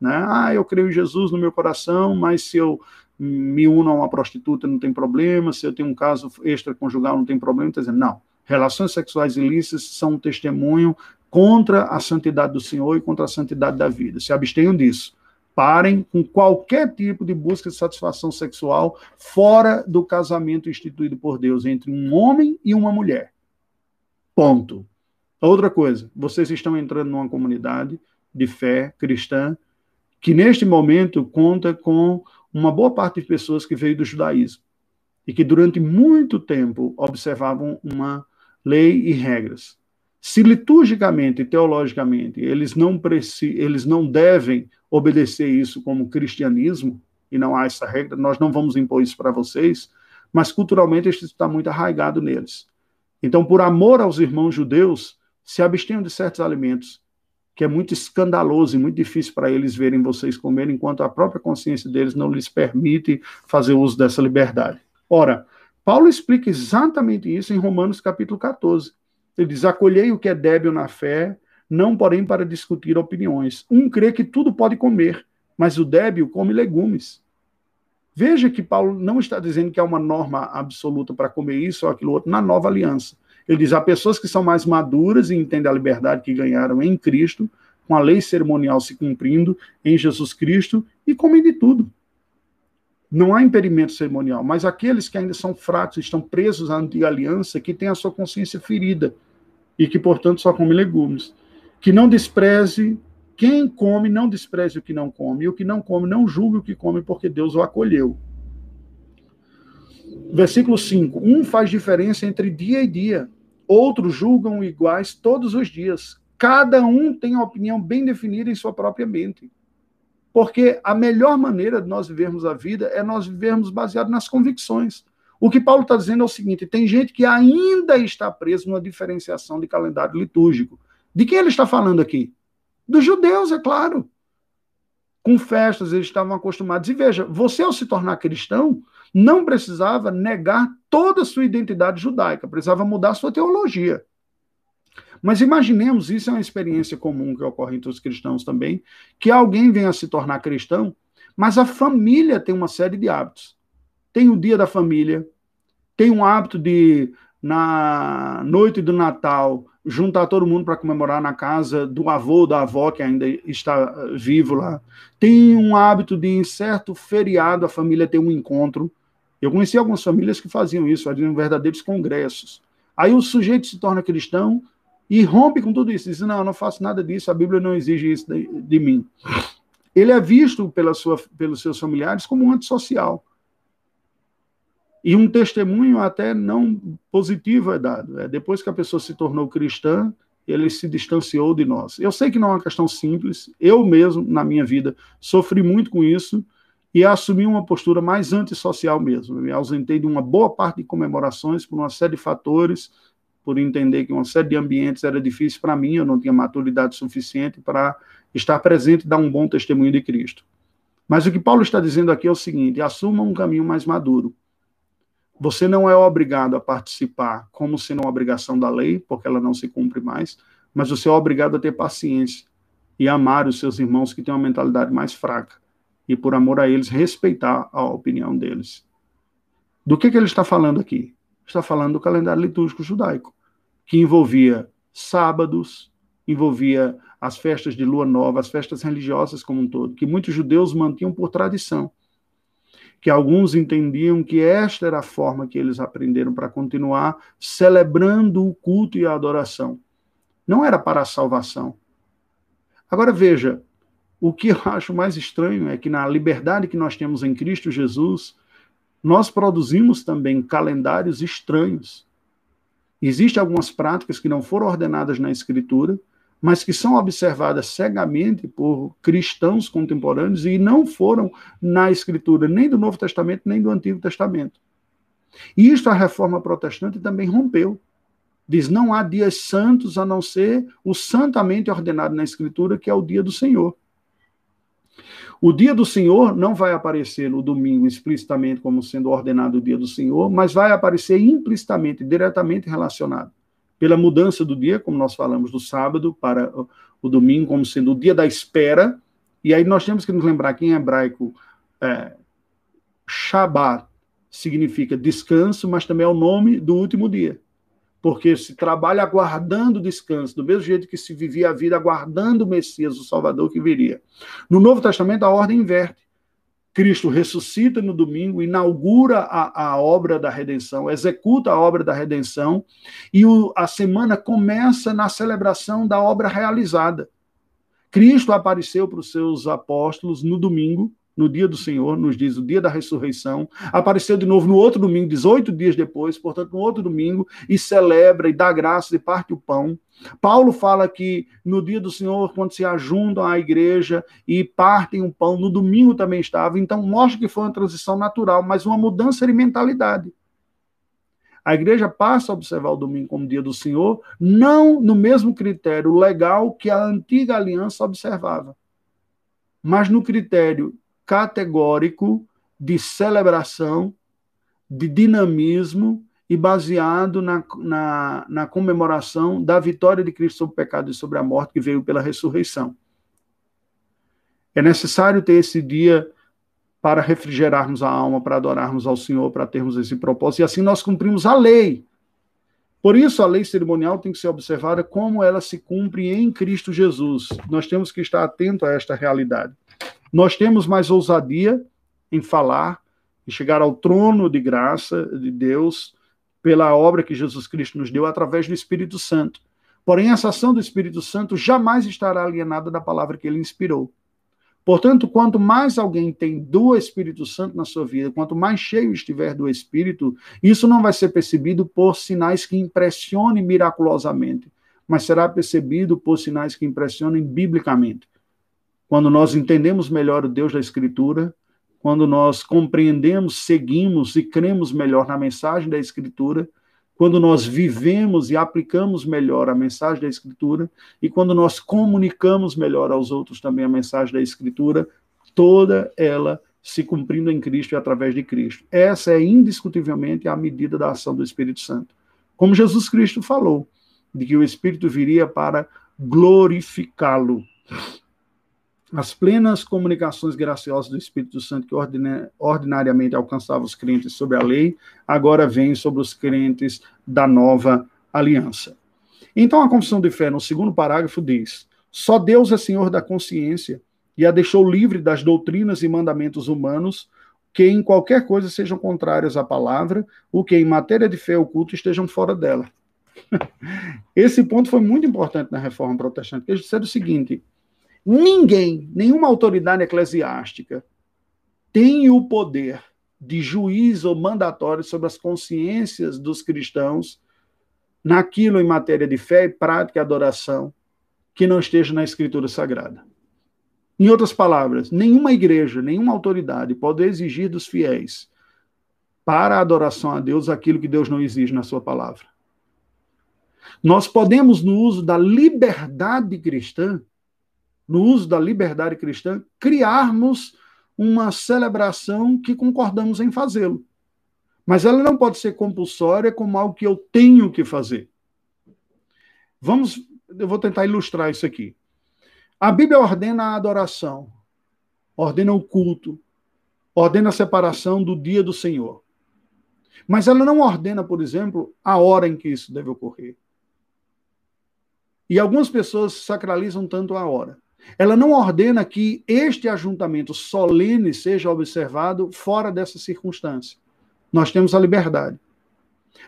Né? Ah, eu creio em Jesus no meu coração, mas se eu me uno a uma prostituta não tem problema, se eu tenho um caso extraconjugal não tem problema, está dizendo, não. Relações sexuais ilícitas são um testemunho contra a santidade do Senhor e contra a santidade da vida. Se abstenham disso. Parem com qualquer tipo de busca de satisfação sexual fora do casamento instituído por Deus entre um homem e uma mulher. Ponto. Outra coisa, vocês estão entrando numa comunidade de fé cristã que neste momento conta com uma boa parte de pessoas que veio do judaísmo e que durante muito tempo observavam uma lei e regras. Se liturgicamente e teologicamente eles não, eles não devem obedecer isso como cristianismo, e não há essa regra, nós não vamos impor isso para vocês, mas culturalmente isso está muito arraigado neles. Então, por amor aos irmãos judeus, se abstenham de certos alimentos, que é muito escandaloso e muito difícil para eles verem vocês comer, enquanto a própria consciência deles não lhes permite fazer uso dessa liberdade. Ora, Paulo explica exatamente isso em Romanos capítulo 14. Ele diz: acolhei o que é débil na fé, não porém para discutir opiniões. Um crê que tudo pode comer, mas o débil come legumes. Veja que Paulo não está dizendo que há uma norma absoluta para comer isso ou aquilo outro na nova aliança. Ele diz: há pessoas que são mais maduras e entendem a liberdade que ganharam em Cristo, com a lei cerimonial se cumprindo em Jesus Cristo, e comem de tudo. Não há impedimento cerimonial, mas aqueles que ainda são fracos, estão presos à antiga aliança, que têm a sua consciência ferida e que, portanto, só comem legumes. Que não despreze, quem come, não despreze o que não come, e o que não come, não julgue o que come, porque Deus o acolheu. Versículo 5: Um faz diferença entre dia e dia, Outros julgam iguais todos os dias. Cada um tem a opinião bem definida em sua própria mente. Porque a melhor maneira de nós vivermos a vida é nós vivermos baseado nas convicções. O que Paulo está dizendo é o seguinte: tem gente que ainda está preso numa diferenciação de calendário litúrgico. De quem ele está falando aqui? Dos judeus, é claro. Com festas, eles estavam acostumados. E veja, você ao se tornar cristão, não precisava negar toda a sua identidade judaica, precisava mudar a sua teologia. Mas imaginemos, isso é uma experiência comum que ocorre entre os cristãos também, que alguém venha se tornar cristão, mas a família tem uma série de hábitos. Tem o dia da família, tem um hábito de, na noite do Natal, juntar todo mundo para comemorar na casa do avô, da avó que ainda está eh, vivo lá. Tem um hábito de, em certo feriado, a família ter um encontro. Eu conheci algumas famílias que faziam isso, faziam verdadeiros congressos. Aí o sujeito se torna cristão e rompe com tudo isso. Diz: Não, eu não faço nada disso, a Bíblia não exige isso de, de mim. Ele é visto pela sua, pelos seus familiares como um antissocial. E um testemunho até não positivo é dado. É, depois que a pessoa se tornou cristã, ele se distanciou de nós. Eu sei que não é uma questão simples. Eu mesmo, na minha vida, sofri muito com isso e assumi uma postura mais antissocial mesmo. me ausentei de uma boa parte de comemorações por uma série de fatores, por entender que uma série de ambientes era difícil para mim, eu não tinha maturidade suficiente para estar presente e dar um bom testemunho de Cristo. Mas o que Paulo está dizendo aqui é o seguinte: assuma um caminho mais maduro. Você não é obrigado a participar como sendo uma obrigação da lei, porque ela não se cumpre mais, mas você é obrigado a ter paciência e amar os seus irmãos que têm uma mentalidade mais fraca e, por amor a eles, respeitar a opinião deles. Do que, que ele está falando aqui? Está falando do calendário litúrgico judaico, que envolvia sábados, envolvia as festas de lua nova, as festas religiosas como um todo, que muitos judeus mantinham por tradição que alguns entendiam que esta era a forma que eles aprenderam para continuar celebrando o culto e a adoração. Não era para a salvação. Agora veja, o que eu acho mais estranho é que na liberdade que nós temos em Cristo Jesus, nós produzimos também calendários estranhos. Existem algumas práticas que não foram ordenadas na Escritura, mas que são observadas cegamente por cristãos contemporâneos e não foram na escritura nem do Novo Testamento nem do Antigo Testamento. E isto a reforma protestante também rompeu. Diz: não há dias santos a não ser o santamente ordenado na Escritura, que é o dia do Senhor. O dia do Senhor não vai aparecer no domingo explicitamente como sendo ordenado o dia do Senhor, mas vai aparecer implicitamente, diretamente relacionado pela mudança do dia, como nós falamos, do sábado para o domingo, como sendo o dia da espera. E aí nós temos que nos lembrar que em hebraico, é, Shabbat significa descanso, mas também é o nome do último dia. Porque se trabalha aguardando o descanso, do mesmo jeito que se vivia a vida aguardando o Messias, o Salvador que viria. No Novo Testamento, a ordem inverte. Cristo ressuscita no domingo, inaugura a, a obra da redenção, executa a obra da redenção, e o, a semana começa na celebração da obra realizada. Cristo apareceu para os seus apóstolos no domingo, no dia do Senhor, nos diz o dia da ressurreição, apareceu de novo no outro domingo, 18 dias depois, portanto, no outro domingo, e celebra e dá graça e parte o pão. Paulo fala que no dia do Senhor, quando se ajuntam à igreja e partem o pão, no domingo também estava, então mostra que foi uma transição natural, mas uma mudança de mentalidade. A igreja passa a observar o domingo como dia do Senhor, não no mesmo critério legal que a antiga aliança observava, mas no critério categórico de celebração, de dinamismo e baseado na, na, na, comemoração da vitória de Cristo sobre o pecado e sobre a morte que veio pela ressurreição. É necessário ter esse dia para refrigerarmos a alma, para adorarmos ao Senhor, para termos esse propósito, e assim nós cumprimos a lei. Por isso, a lei cerimonial tem que ser observada como ela se cumpre em Cristo Jesus. Nós temos que estar atento a esta realidade. Nós temos mais ousadia em falar e chegar ao trono de graça de Deus pela obra que Jesus Cristo nos deu através do Espírito Santo. Porém, essa ação do Espírito Santo jamais estará alienada da palavra que ele inspirou. Portanto, quanto mais alguém tem do Espírito Santo na sua vida, quanto mais cheio estiver do Espírito, isso não vai ser percebido por sinais que impressionem miraculosamente, mas será percebido por sinais que impressionem biblicamente quando nós entendemos melhor o Deus da Escritura, quando nós compreendemos, seguimos e cremos melhor na mensagem da Escritura, quando nós vivemos e aplicamos melhor a mensagem da Escritura e quando nós comunicamos melhor aos outros também a mensagem da Escritura, toda ela se cumprindo em Cristo e através de Cristo. Essa é indiscutivelmente a medida da ação do Espírito Santo. Como Jesus Cristo falou, de que o Espírito viria para glorificá-lo as plenas comunicações graciosas do Espírito Santo que ordinariamente alcançavam os crentes sobre a lei, agora vêm sobre os crentes da nova aliança. Então a confissão de fé, no segundo parágrafo, diz: só Deus é Senhor da consciência e a deixou livre das doutrinas e mandamentos humanos que em qualquer coisa sejam contrários à palavra, ou que em matéria de fé oculta estejam fora dela. (laughs) Esse ponto foi muito importante na reforma protestante, eles disseram o seguinte: ninguém, nenhuma autoridade eclesiástica tem o poder de juiz ou mandatório sobre as consciências dos cristãos naquilo em matéria de fé e prática e adoração que não esteja na Escritura Sagrada. Em outras palavras, nenhuma igreja, nenhuma autoridade pode exigir dos fiéis para a adoração a Deus aquilo que Deus não exige na sua palavra. Nós podemos, no uso da liberdade cristã, no uso da liberdade cristã, criarmos uma celebração que concordamos em fazê-lo. Mas ela não pode ser compulsória como algo que eu tenho que fazer. Vamos, eu vou tentar ilustrar isso aqui. A Bíblia ordena a adoração, ordena o culto, ordena a separação do dia do Senhor. Mas ela não ordena, por exemplo, a hora em que isso deve ocorrer. E algumas pessoas sacralizam tanto a hora. Ela não ordena que este ajuntamento solene seja observado fora dessa circunstância. Nós temos a liberdade.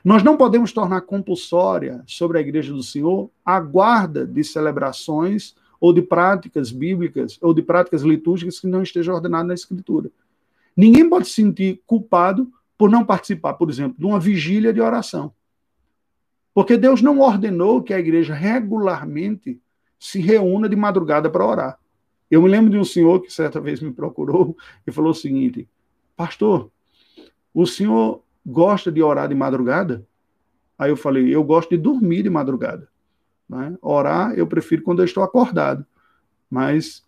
Nós não podemos tornar compulsória sobre a Igreja do Senhor a guarda de celebrações ou de práticas bíblicas, ou de práticas litúrgicas que não estejam ordenadas na Escritura. Ninguém pode se sentir culpado por não participar, por exemplo, de uma vigília de oração. Porque Deus não ordenou que a igreja regularmente se reúna de madrugada para orar. Eu me lembro de um senhor que certa vez me procurou (laughs) e falou o seguinte: Pastor, o senhor gosta de orar de madrugada? Aí eu falei: Eu gosto de dormir de madrugada. Né? Orar eu prefiro quando eu estou acordado. Mas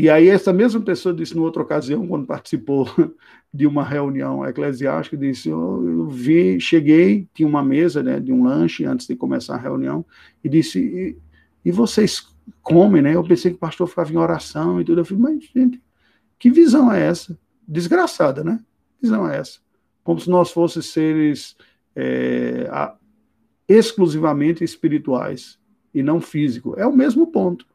e aí essa mesma pessoa disse numa outra ocasião, quando participou (laughs) de uma reunião eclesiástica, disse, eu vi, cheguei, tinha uma mesa né, de um lanche antes de começar a reunião, e disse, e, vocês comem, né? Eu pensei que o pastor ficava em oração e tudo. Eu falei, mas gente, que visão é essa? Desgraçada, né? Que visão é essa? Como se nós fôssemos seres é, a, exclusivamente espirituais e não físico. É o mesmo ponto.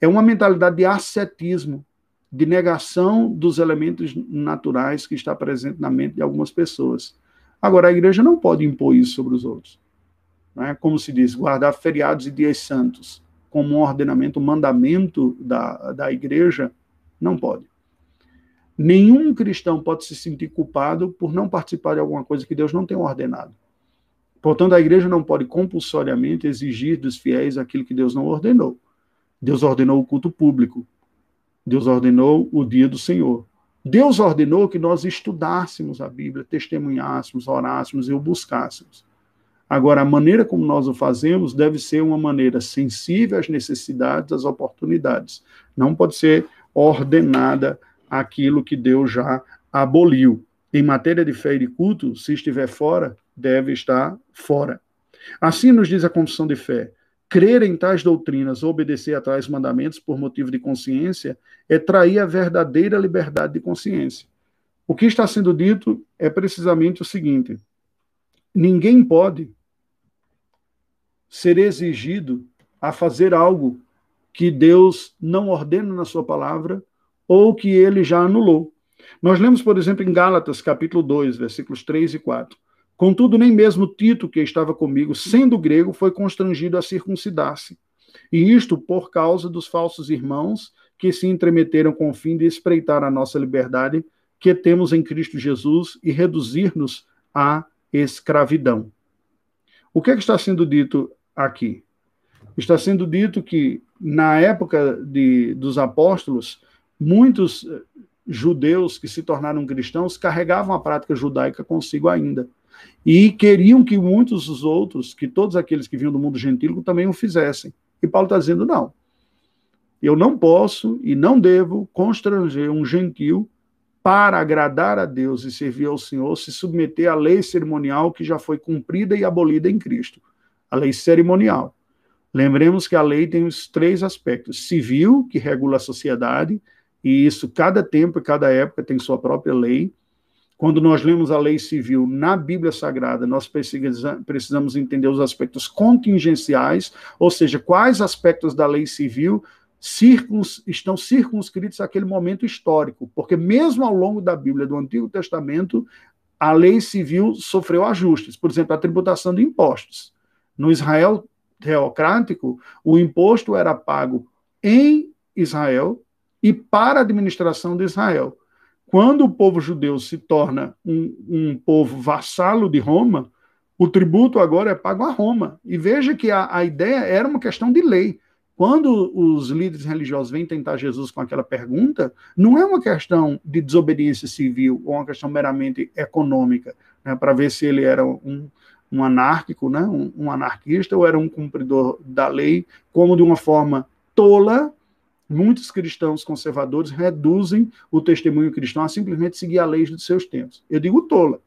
É uma mentalidade de ascetismo, de negação dos elementos naturais que está presente na mente de algumas pessoas. Agora, a igreja não pode impor isso sobre os outros. Não é? Como se diz, guardar feriados e dias santos como um ordenamento, um mandamento da, da igreja, não pode. Nenhum cristão pode se sentir culpado por não participar de alguma coisa que Deus não tem ordenado. Portanto, a igreja não pode compulsoriamente exigir dos fiéis aquilo que Deus não ordenou. Deus ordenou o culto público. Deus ordenou o dia do Senhor. Deus ordenou que nós estudássemos a Bíblia, testemunhássemos, orássemos e o buscássemos. Agora, a maneira como nós o fazemos deve ser uma maneira sensível às necessidades, às oportunidades. Não pode ser ordenada aquilo que Deus já aboliu. Em matéria de fé e de culto, se estiver fora, deve estar fora. Assim nos diz a confissão de fé: crer em tais doutrinas, obedecer a tais mandamentos por motivo de consciência, é trair a verdadeira liberdade de consciência. O que está sendo dito é precisamente o seguinte: ninguém pode ser exigido a fazer algo que Deus não ordena na sua palavra ou que ele já anulou. Nós lemos, por exemplo, em Gálatas, capítulo 2, versículos 3 e 4. Contudo, nem mesmo Tito, que estava comigo, sendo grego, foi constrangido a circuncidar-se. E isto por causa dos falsos irmãos que se entremeteram com o fim de espreitar a nossa liberdade que temos em Cristo Jesus e reduzir-nos à escravidão. O que, é que está sendo dito aqui? Está sendo dito que, na época de, dos apóstolos, muitos eh, judeus que se tornaram cristãos carregavam a prática judaica consigo ainda. E queriam que muitos dos outros, que todos aqueles que vinham do mundo gentílico também o fizessem. E Paulo está dizendo: não. Eu não posso e não devo constranger um gentil para agradar a Deus e servir ao Senhor, se submeter à lei cerimonial que já foi cumprida e abolida em Cristo a lei cerimonial. Lembremos que a lei tem os três aspectos: civil, que regula a sociedade, e isso cada tempo e cada época tem sua própria lei Quando nós lemos a lei civil na Bíblia Sagrada, nós precisamos entender os aspectos contingenciais, ou seja, quais aspectos da lei civil circuns, estão circunscritos àquele momento histórico, porque mesmo ao longo da Bíblia do Antigo Testamento, a lei civil sofreu ajustes, por exemplo, a tributação de impostos. No Israel teocrático, o imposto era pago em Israel e para a administração de Israel. Quando o povo judeu se torna um, um povo vassalo de Roma, o tributo agora é pago a Roma. E veja que a, a ideia era uma questão de lei. Quando os líderes religiosos vêm tentar Jesus com aquela pergunta, não é uma questão de desobediência civil ou uma questão meramente econômica, né, para ver se ele era um, um anárquico, né, um, um anarquista ou era um cumpridor da lei, como de uma forma tola muitos cristãos conservadores reduzem o testemunho cristão a simplesmente seguir a lei dos seus tempos. Eu digo tola,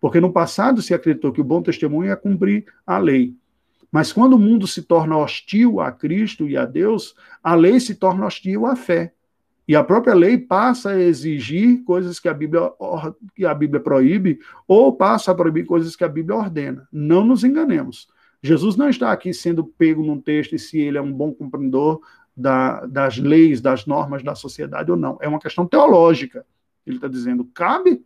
porque no passado se acreditou que o bom testemunho é cumprir a lei. Mas quando o mundo se torna hostil a Cristo e a Deus, a lei se torna hostil à fé. E a própria lei passa a exigir coisas que a Bíblia, que a Bíblia proíbe, ou passa a proibir coisas que a Bíblia ordena. Não nos enganemos. Jesus não está aqui sendo pego num texto e se ele é um bom cumpridor da, das leis, das normas da sociedade ou não. É uma questão teológica. Ele está dizendo, cabe?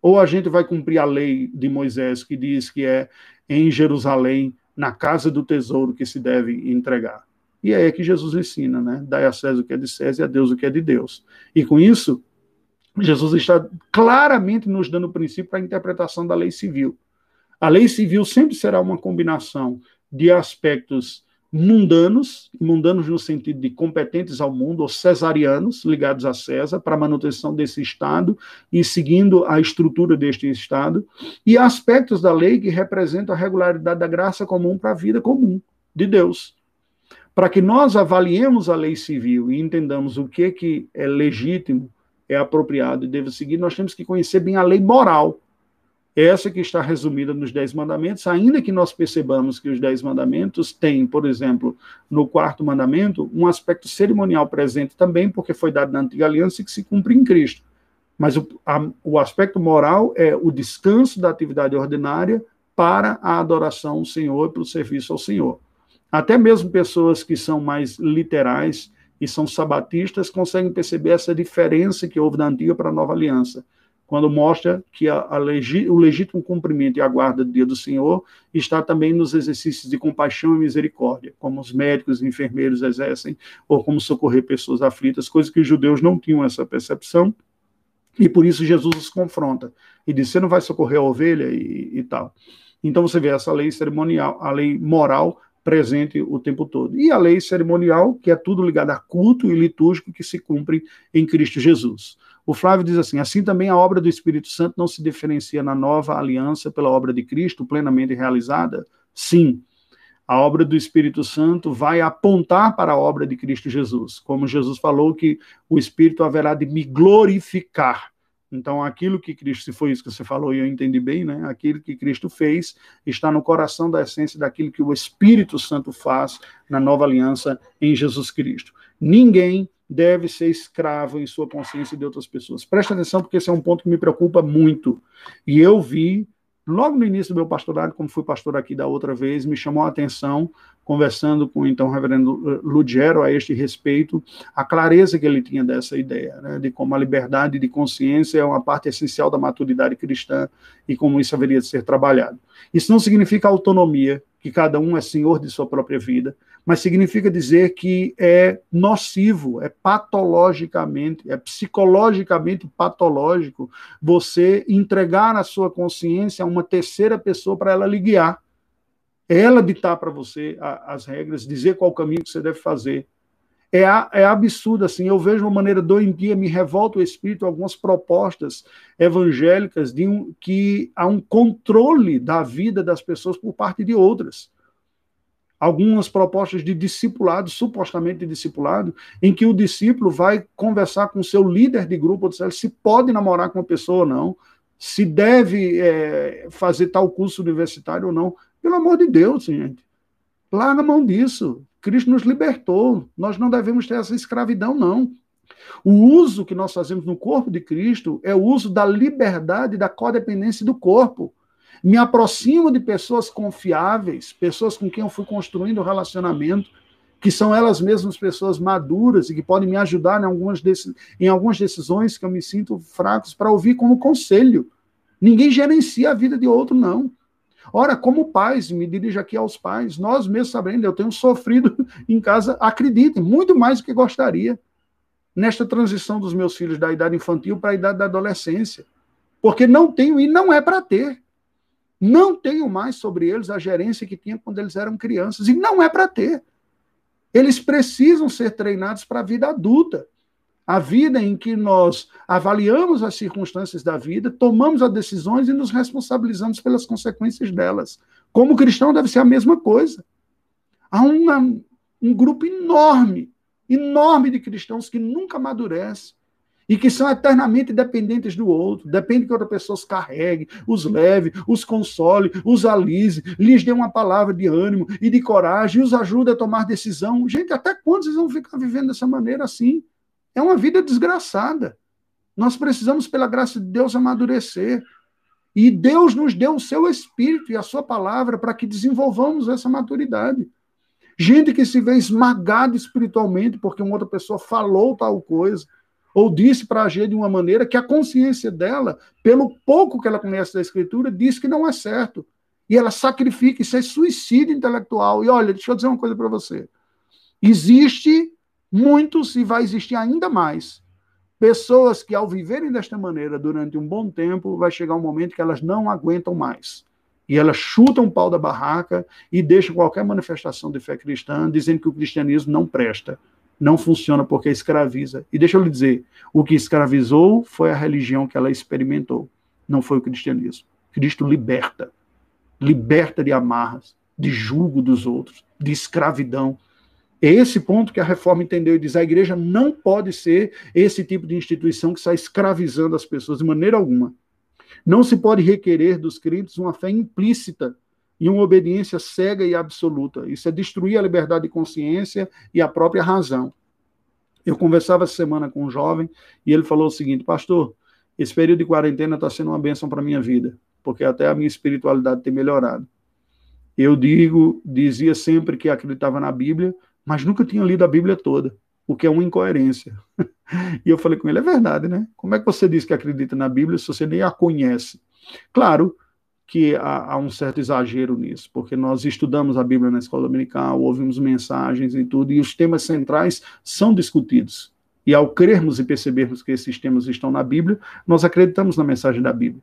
Ou a gente vai cumprir a lei de Moisés, que diz que é em Jerusalém, na casa do tesouro, que se deve entregar. E é aí que Jesus ensina, né? Dai a César o que é de César e a Deus o que é de Deus. E com isso, Jesus está claramente nos dando o princípio para a interpretação da lei civil. A lei civil sempre será uma combinação de aspectos mundanos, mundanos no sentido de competentes ao mundo, ou cesarianos, ligados a César, para a manutenção desse Estado e seguindo a estrutura deste Estado, e aspectos da lei que representam a regularidade da graça comum para a vida comum de Deus. Para que nós avaliemos a lei civil e entendamos o que, que é legítimo, é apropriado e deve seguir, nós temos que conhecer bem a lei moral, essa que está resumida nos Dez Mandamentos, ainda que nós percebamos que os Dez Mandamentos têm, por exemplo, no quarto mandamento, um aspecto cerimonial presente também, porque foi dado na antiga aliança e que se cumpre em Cristo. Mas o, a, o aspecto moral é o descanso da atividade ordinária para a adoração ao Senhor e para o serviço ao Senhor. Até mesmo pessoas que são mais literais e são sabatistas conseguem perceber essa diferença que houve da antiga para a nova aliança quando mostra que a, a legi, o legítimo cumprimento e a guarda do dia do Senhor está também nos exercícios de compaixão e misericórdia, como os médicos e enfermeiros exercem, ou como socorrer pessoas aflitas, coisas que os judeus não tinham essa percepção, e por isso Jesus os confronta, e diz, você não vai socorrer a ovelha e, e tal. Então você vê essa lei cerimonial, a lei moral presente o tempo todo. E a lei cerimonial, que é tudo ligado a culto e litúrgico que se cumpre em Cristo Jesus. O Flávio diz assim: assim também a obra do Espírito Santo não se diferencia na nova aliança pela obra de Cristo plenamente realizada? Sim. A obra do Espírito Santo vai apontar para a obra de Cristo Jesus. Como Jesus falou que o Espírito haverá de me glorificar. Então, aquilo que Cristo, se foi isso que você falou e eu entendi bem, né? Aquilo que Cristo fez está no coração da essência daquilo que o Espírito Santo faz na nova aliança em Jesus Cristo. Ninguém deve ser escravo em sua consciência de outras pessoas. Preste atenção, porque esse é um ponto que me preocupa muito. E eu vi, logo no início do meu pastorado, como fui pastor aqui da outra vez, me chamou a atenção, conversando com então o reverendo Lugero a este respeito, a clareza que ele tinha dessa ideia, né, de como a liberdade de consciência é uma parte essencial da maturidade cristã e como isso haveria de ser trabalhado. Isso não significa autonomia, que cada um é senhor de sua própria vida, mas significa dizer que é nocivo, é patologicamente, é psicologicamente patológico você entregar a sua consciência a uma terceira pessoa para ela lhe guiar. Ela ditar para você a, as regras, dizer qual caminho que você deve fazer. É, é absurdo, assim, eu vejo uma maneira doentia, me revolta o espírito algumas propostas evangélicas de um, que há um controle da vida das pessoas por parte de outras algumas propostas de discipulado, supostamente de discipulado, em que o discípulo vai conversar com seu líder de grupo, se pode namorar com uma pessoa ou não, se deve é, fazer tal curso universitário ou não. Pelo amor de Deus, gente. Larga a mão disso. Cristo nos libertou. Nós não devemos ter essa escravidão, não. O uso que nós fazemos no corpo de Cristo é o uso da liberdade da codependência do corpo. Me aproximo de pessoas confiáveis, pessoas com quem eu fui construindo relacionamento, que são elas mesmas pessoas maduras e que podem me ajudar em algumas, em algumas decisões que eu me sinto fracos para ouvir como conselho. Ninguém gerencia a vida de outro, não. Ora, como pais, me dirijo aqui aos pais, nós mesmos sabendo, eu tenho sofrido (laughs) em casa, acreditem, muito mais do que gostaria, nesta transição dos meus filhos da idade infantil para a idade da adolescência. Porque não tenho e não é para ter. Não tenho mais sobre eles a gerência que tinha quando eles eram crianças, e não é para ter. Eles precisam ser treinados para a vida adulta. A vida em que nós avaliamos as circunstâncias da vida, tomamos as decisões e nos responsabilizamos pelas consequências delas. Como cristão, deve ser a mesma coisa. Há uma, um grupo enorme, enorme de cristãos que nunca amadurece e que são eternamente dependentes do outro. Depende que outra pessoa os carregue, os leve, os console, os alise, lhes dê uma palavra de ânimo e de coragem, os ajude a tomar decisão. Gente, até quando vocês vão ficar vivendo dessa maneira assim? É uma vida desgraçada. Nós precisamos, pela graça de Deus, amadurecer. E Deus nos deu o seu espírito e a sua palavra para que desenvolvamos essa maturidade. Gente que se vê esmagada espiritualmente porque uma outra pessoa falou tal coisa, ou disse para agir de uma maneira que a consciência dela, pelo pouco que ela conhece da Escritura, diz que não é certo. E ela sacrifica, isso é suicídio intelectual. E olha, deixa eu dizer uma coisa para você. Existe muitos e vai existir ainda mais pessoas que, ao viverem desta maneira durante um bom tempo, vai chegar um momento que elas não aguentam mais. E elas chutam o pau da barraca e deixam qualquer manifestação de fé cristã, dizendo que o cristianismo não presta, não funciona porque escraviza. E deixa eu lhe dizer: o que escravizou foi a religião que ela experimentou, não foi o cristianismo. Cristo liberta liberta de amarras, de julgo dos outros, de escravidão. É esse ponto que a reforma entendeu e diz: a igreja não pode ser esse tipo de instituição que está escravizando as pessoas de maneira alguma. Não se pode requerer dos crentes uma fé implícita e uma obediência cega e absoluta. Isso é destruir a liberdade de consciência e a própria razão. Eu conversava essa semana com um jovem e ele falou o seguinte: Pastor, esse período de quarentena está sendo uma bênção para minha vida, porque até a minha espiritualidade tem melhorado. Eu digo, dizia sempre que acreditava na Bíblia, mas nunca tinha lido a Bíblia toda, o que é uma incoerência. (laughs) e eu falei com ele: é verdade, né? Como é que você diz que acredita na Bíblia se você nem a conhece? Claro que há, há um certo exagero nisso, porque nós estudamos a Bíblia na escola dominical, ouvimos mensagens e tudo, e os temas centrais são discutidos. E ao crermos e percebermos que esses temas estão na Bíblia, nós acreditamos na mensagem da Bíblia.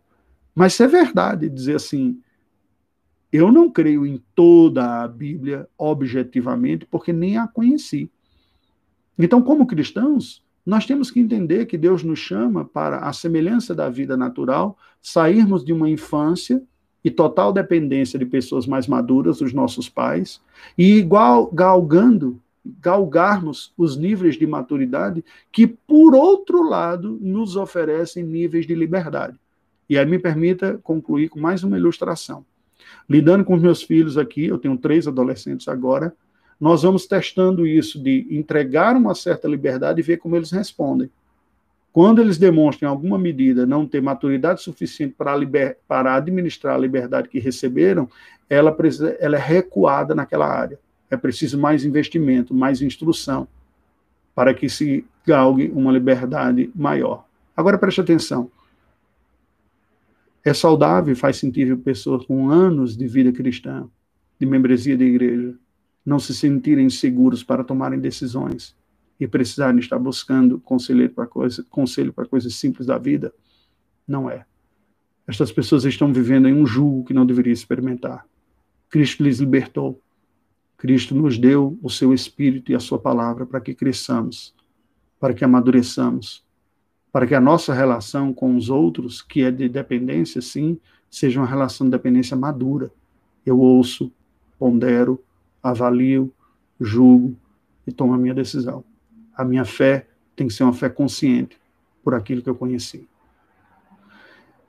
Mas se é verdade dizer assim, eu não creio em toda a Bíblia objetivamente, porque nem a conheci. Então, como cristãos, nós temos que entender que Deus nos chama para a semelhança da vida natural, sairmos de uma infância e total dependência de pessoas mais maduras, os nossos pais, e igual galgando, galgarmos os níveis de maturidade que, por outro lado, nos oferecem níveis de liberdade. E aí me permita concluir com mais uma ilustração. Lidando com os meus filhos aqui, eu tenho três adolescentes agora, nós vamos testando isso de entregar uma certa liberdade e ver como eles respondem. Quando eles demonstram, em alguma medida, não ter maturidade suficiente para, liber, para administrar a liberdade que receberam, ela, precisa, ela é recuada naquela área. É preciso mais investimento, mais instrução, para que se galgue uma liberdade maior. Agora preste atenção. É saudável faz sentido pessoas com anos de vida cristã, de membresia de igreja, não se sentirem seguros para tomarem decisões e precisarem estar buscando conselho para coisa, conselho para coisas simples da vida? Não é. Estas pessoas estão vivendo em um julgo que não deveria experimentar. Cristo lhes libertou. Cristo nos deu o seu Espírito e a sua palavra para que cresçamos, para que amadureçamos, para que a nossa relação com os outros, que é de dependência, sim, seja uma relação de dependência madura. Eu ouço, pondero, avalio, julgo e tomo a minha decisão. A minha fé tem que ser uma fé consciente por aquilo que eu conheci.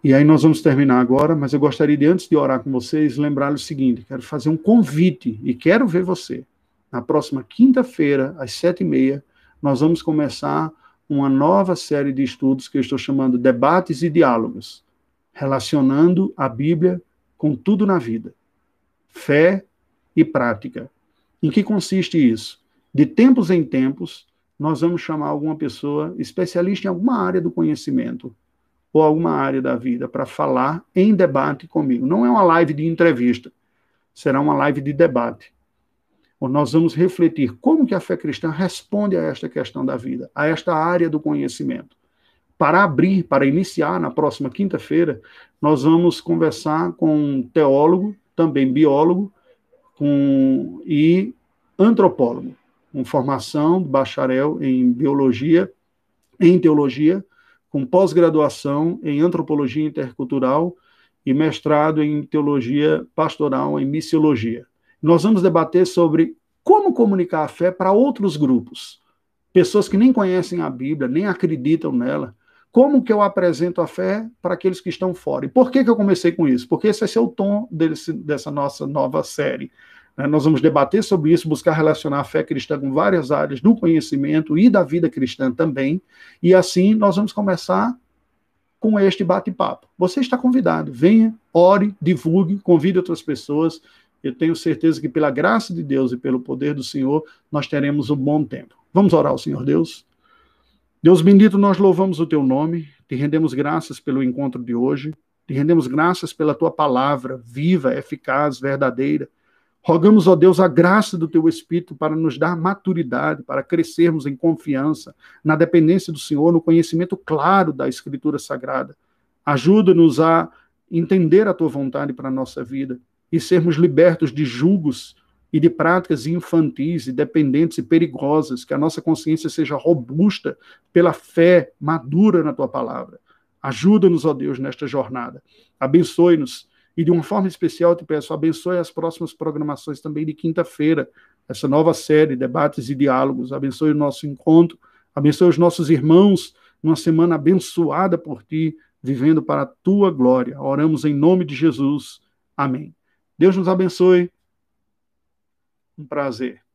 E aí nós vamos terminar agora, mas eu gostaria de, antes de orar com vocês, lembrar o seguinte: quero fazer um convite e quero ver você. Na próxima quinta-feira, às sete e meia, nós vamos começar uma nova série de estudos que eu estou chamando Debates e Diálogos, relacionando a Bíblia com tudo na vida. Fé e prática. Em que consiste isso? De tempos em tempos, nós vamos chamar alguma pessoa especialista em alguma área do conhecimento ou alguma área da vida para falar em debate comigo. Não é uma live de entrevista, será uma live de debate. Onde nós vamos refletir como que a fé cristã responde a esta questão da vida, a esta área do conhecimento. Para abrir, para iniciar na próxima quinta-feira, nós vamos conversar com um teólogo, também biólogo, com, e antropólogo, com formação bacharel em biologia, em teologia, com pós-graduação em antropologia intercultural e mestrado em teologia pastoral em missiologia. Nós vamos debater sobre como comunicar a fé para outros grupos, pessoas que nem conhecem a Bíblia, nem acreditam nela. Como que eu apresento a fé para aqueles que estão fora? E por que, que eu comecei com isso? Porque esse ser o tom desse, dessa nossa nova série. Né? Nós vamos debater sobre isso, buscar relacionar a fé cristã com várias áreas do conhecimento e da vida cristã também. E assim nós vamos começar com este bate-papo. Você está convidado, venha, ore, divulgue, convide outras pessoas. Eu tenho certeza que pela graça de Deus e pelo poder do Senhor, nós teremos um bom tempo. Vamos orar ao Senhor Deus? Deus bendito, nós louvamos o teu nome, te rendemos graças pelo encontro de hoje, te rendemos graças pela tua palavra viva, eficaz, verdadeira Rogamos, ó Deus, a graça do teu Espírito para nos dar maturidade, para crescermos em confiança, na dependência do Senhor, no conhecimento claro da Escritura Sagrada. Ajuda-nos a entender a tua vontade para a nossa vida e sermos libertos de julgos e de práticas infantis e dependentes e perigosas, que a nossa consciência seja robusta pela fé madura na tua palavra. Ajuda-nos, ó Deus, nesta jornada. Abençoe-nos e de uma forma especial, te peço, abençoe as próximas programações também de quinta-feira, essa nova série, Debates e Diálogos. Abençoe o nosso encontro, abençoe os nossos irmãos, numa semana abençoada por ti, vivendo para a tua glória. Oramos em nome de Jesus. Amém. Deus nos abençoe. Um prazer.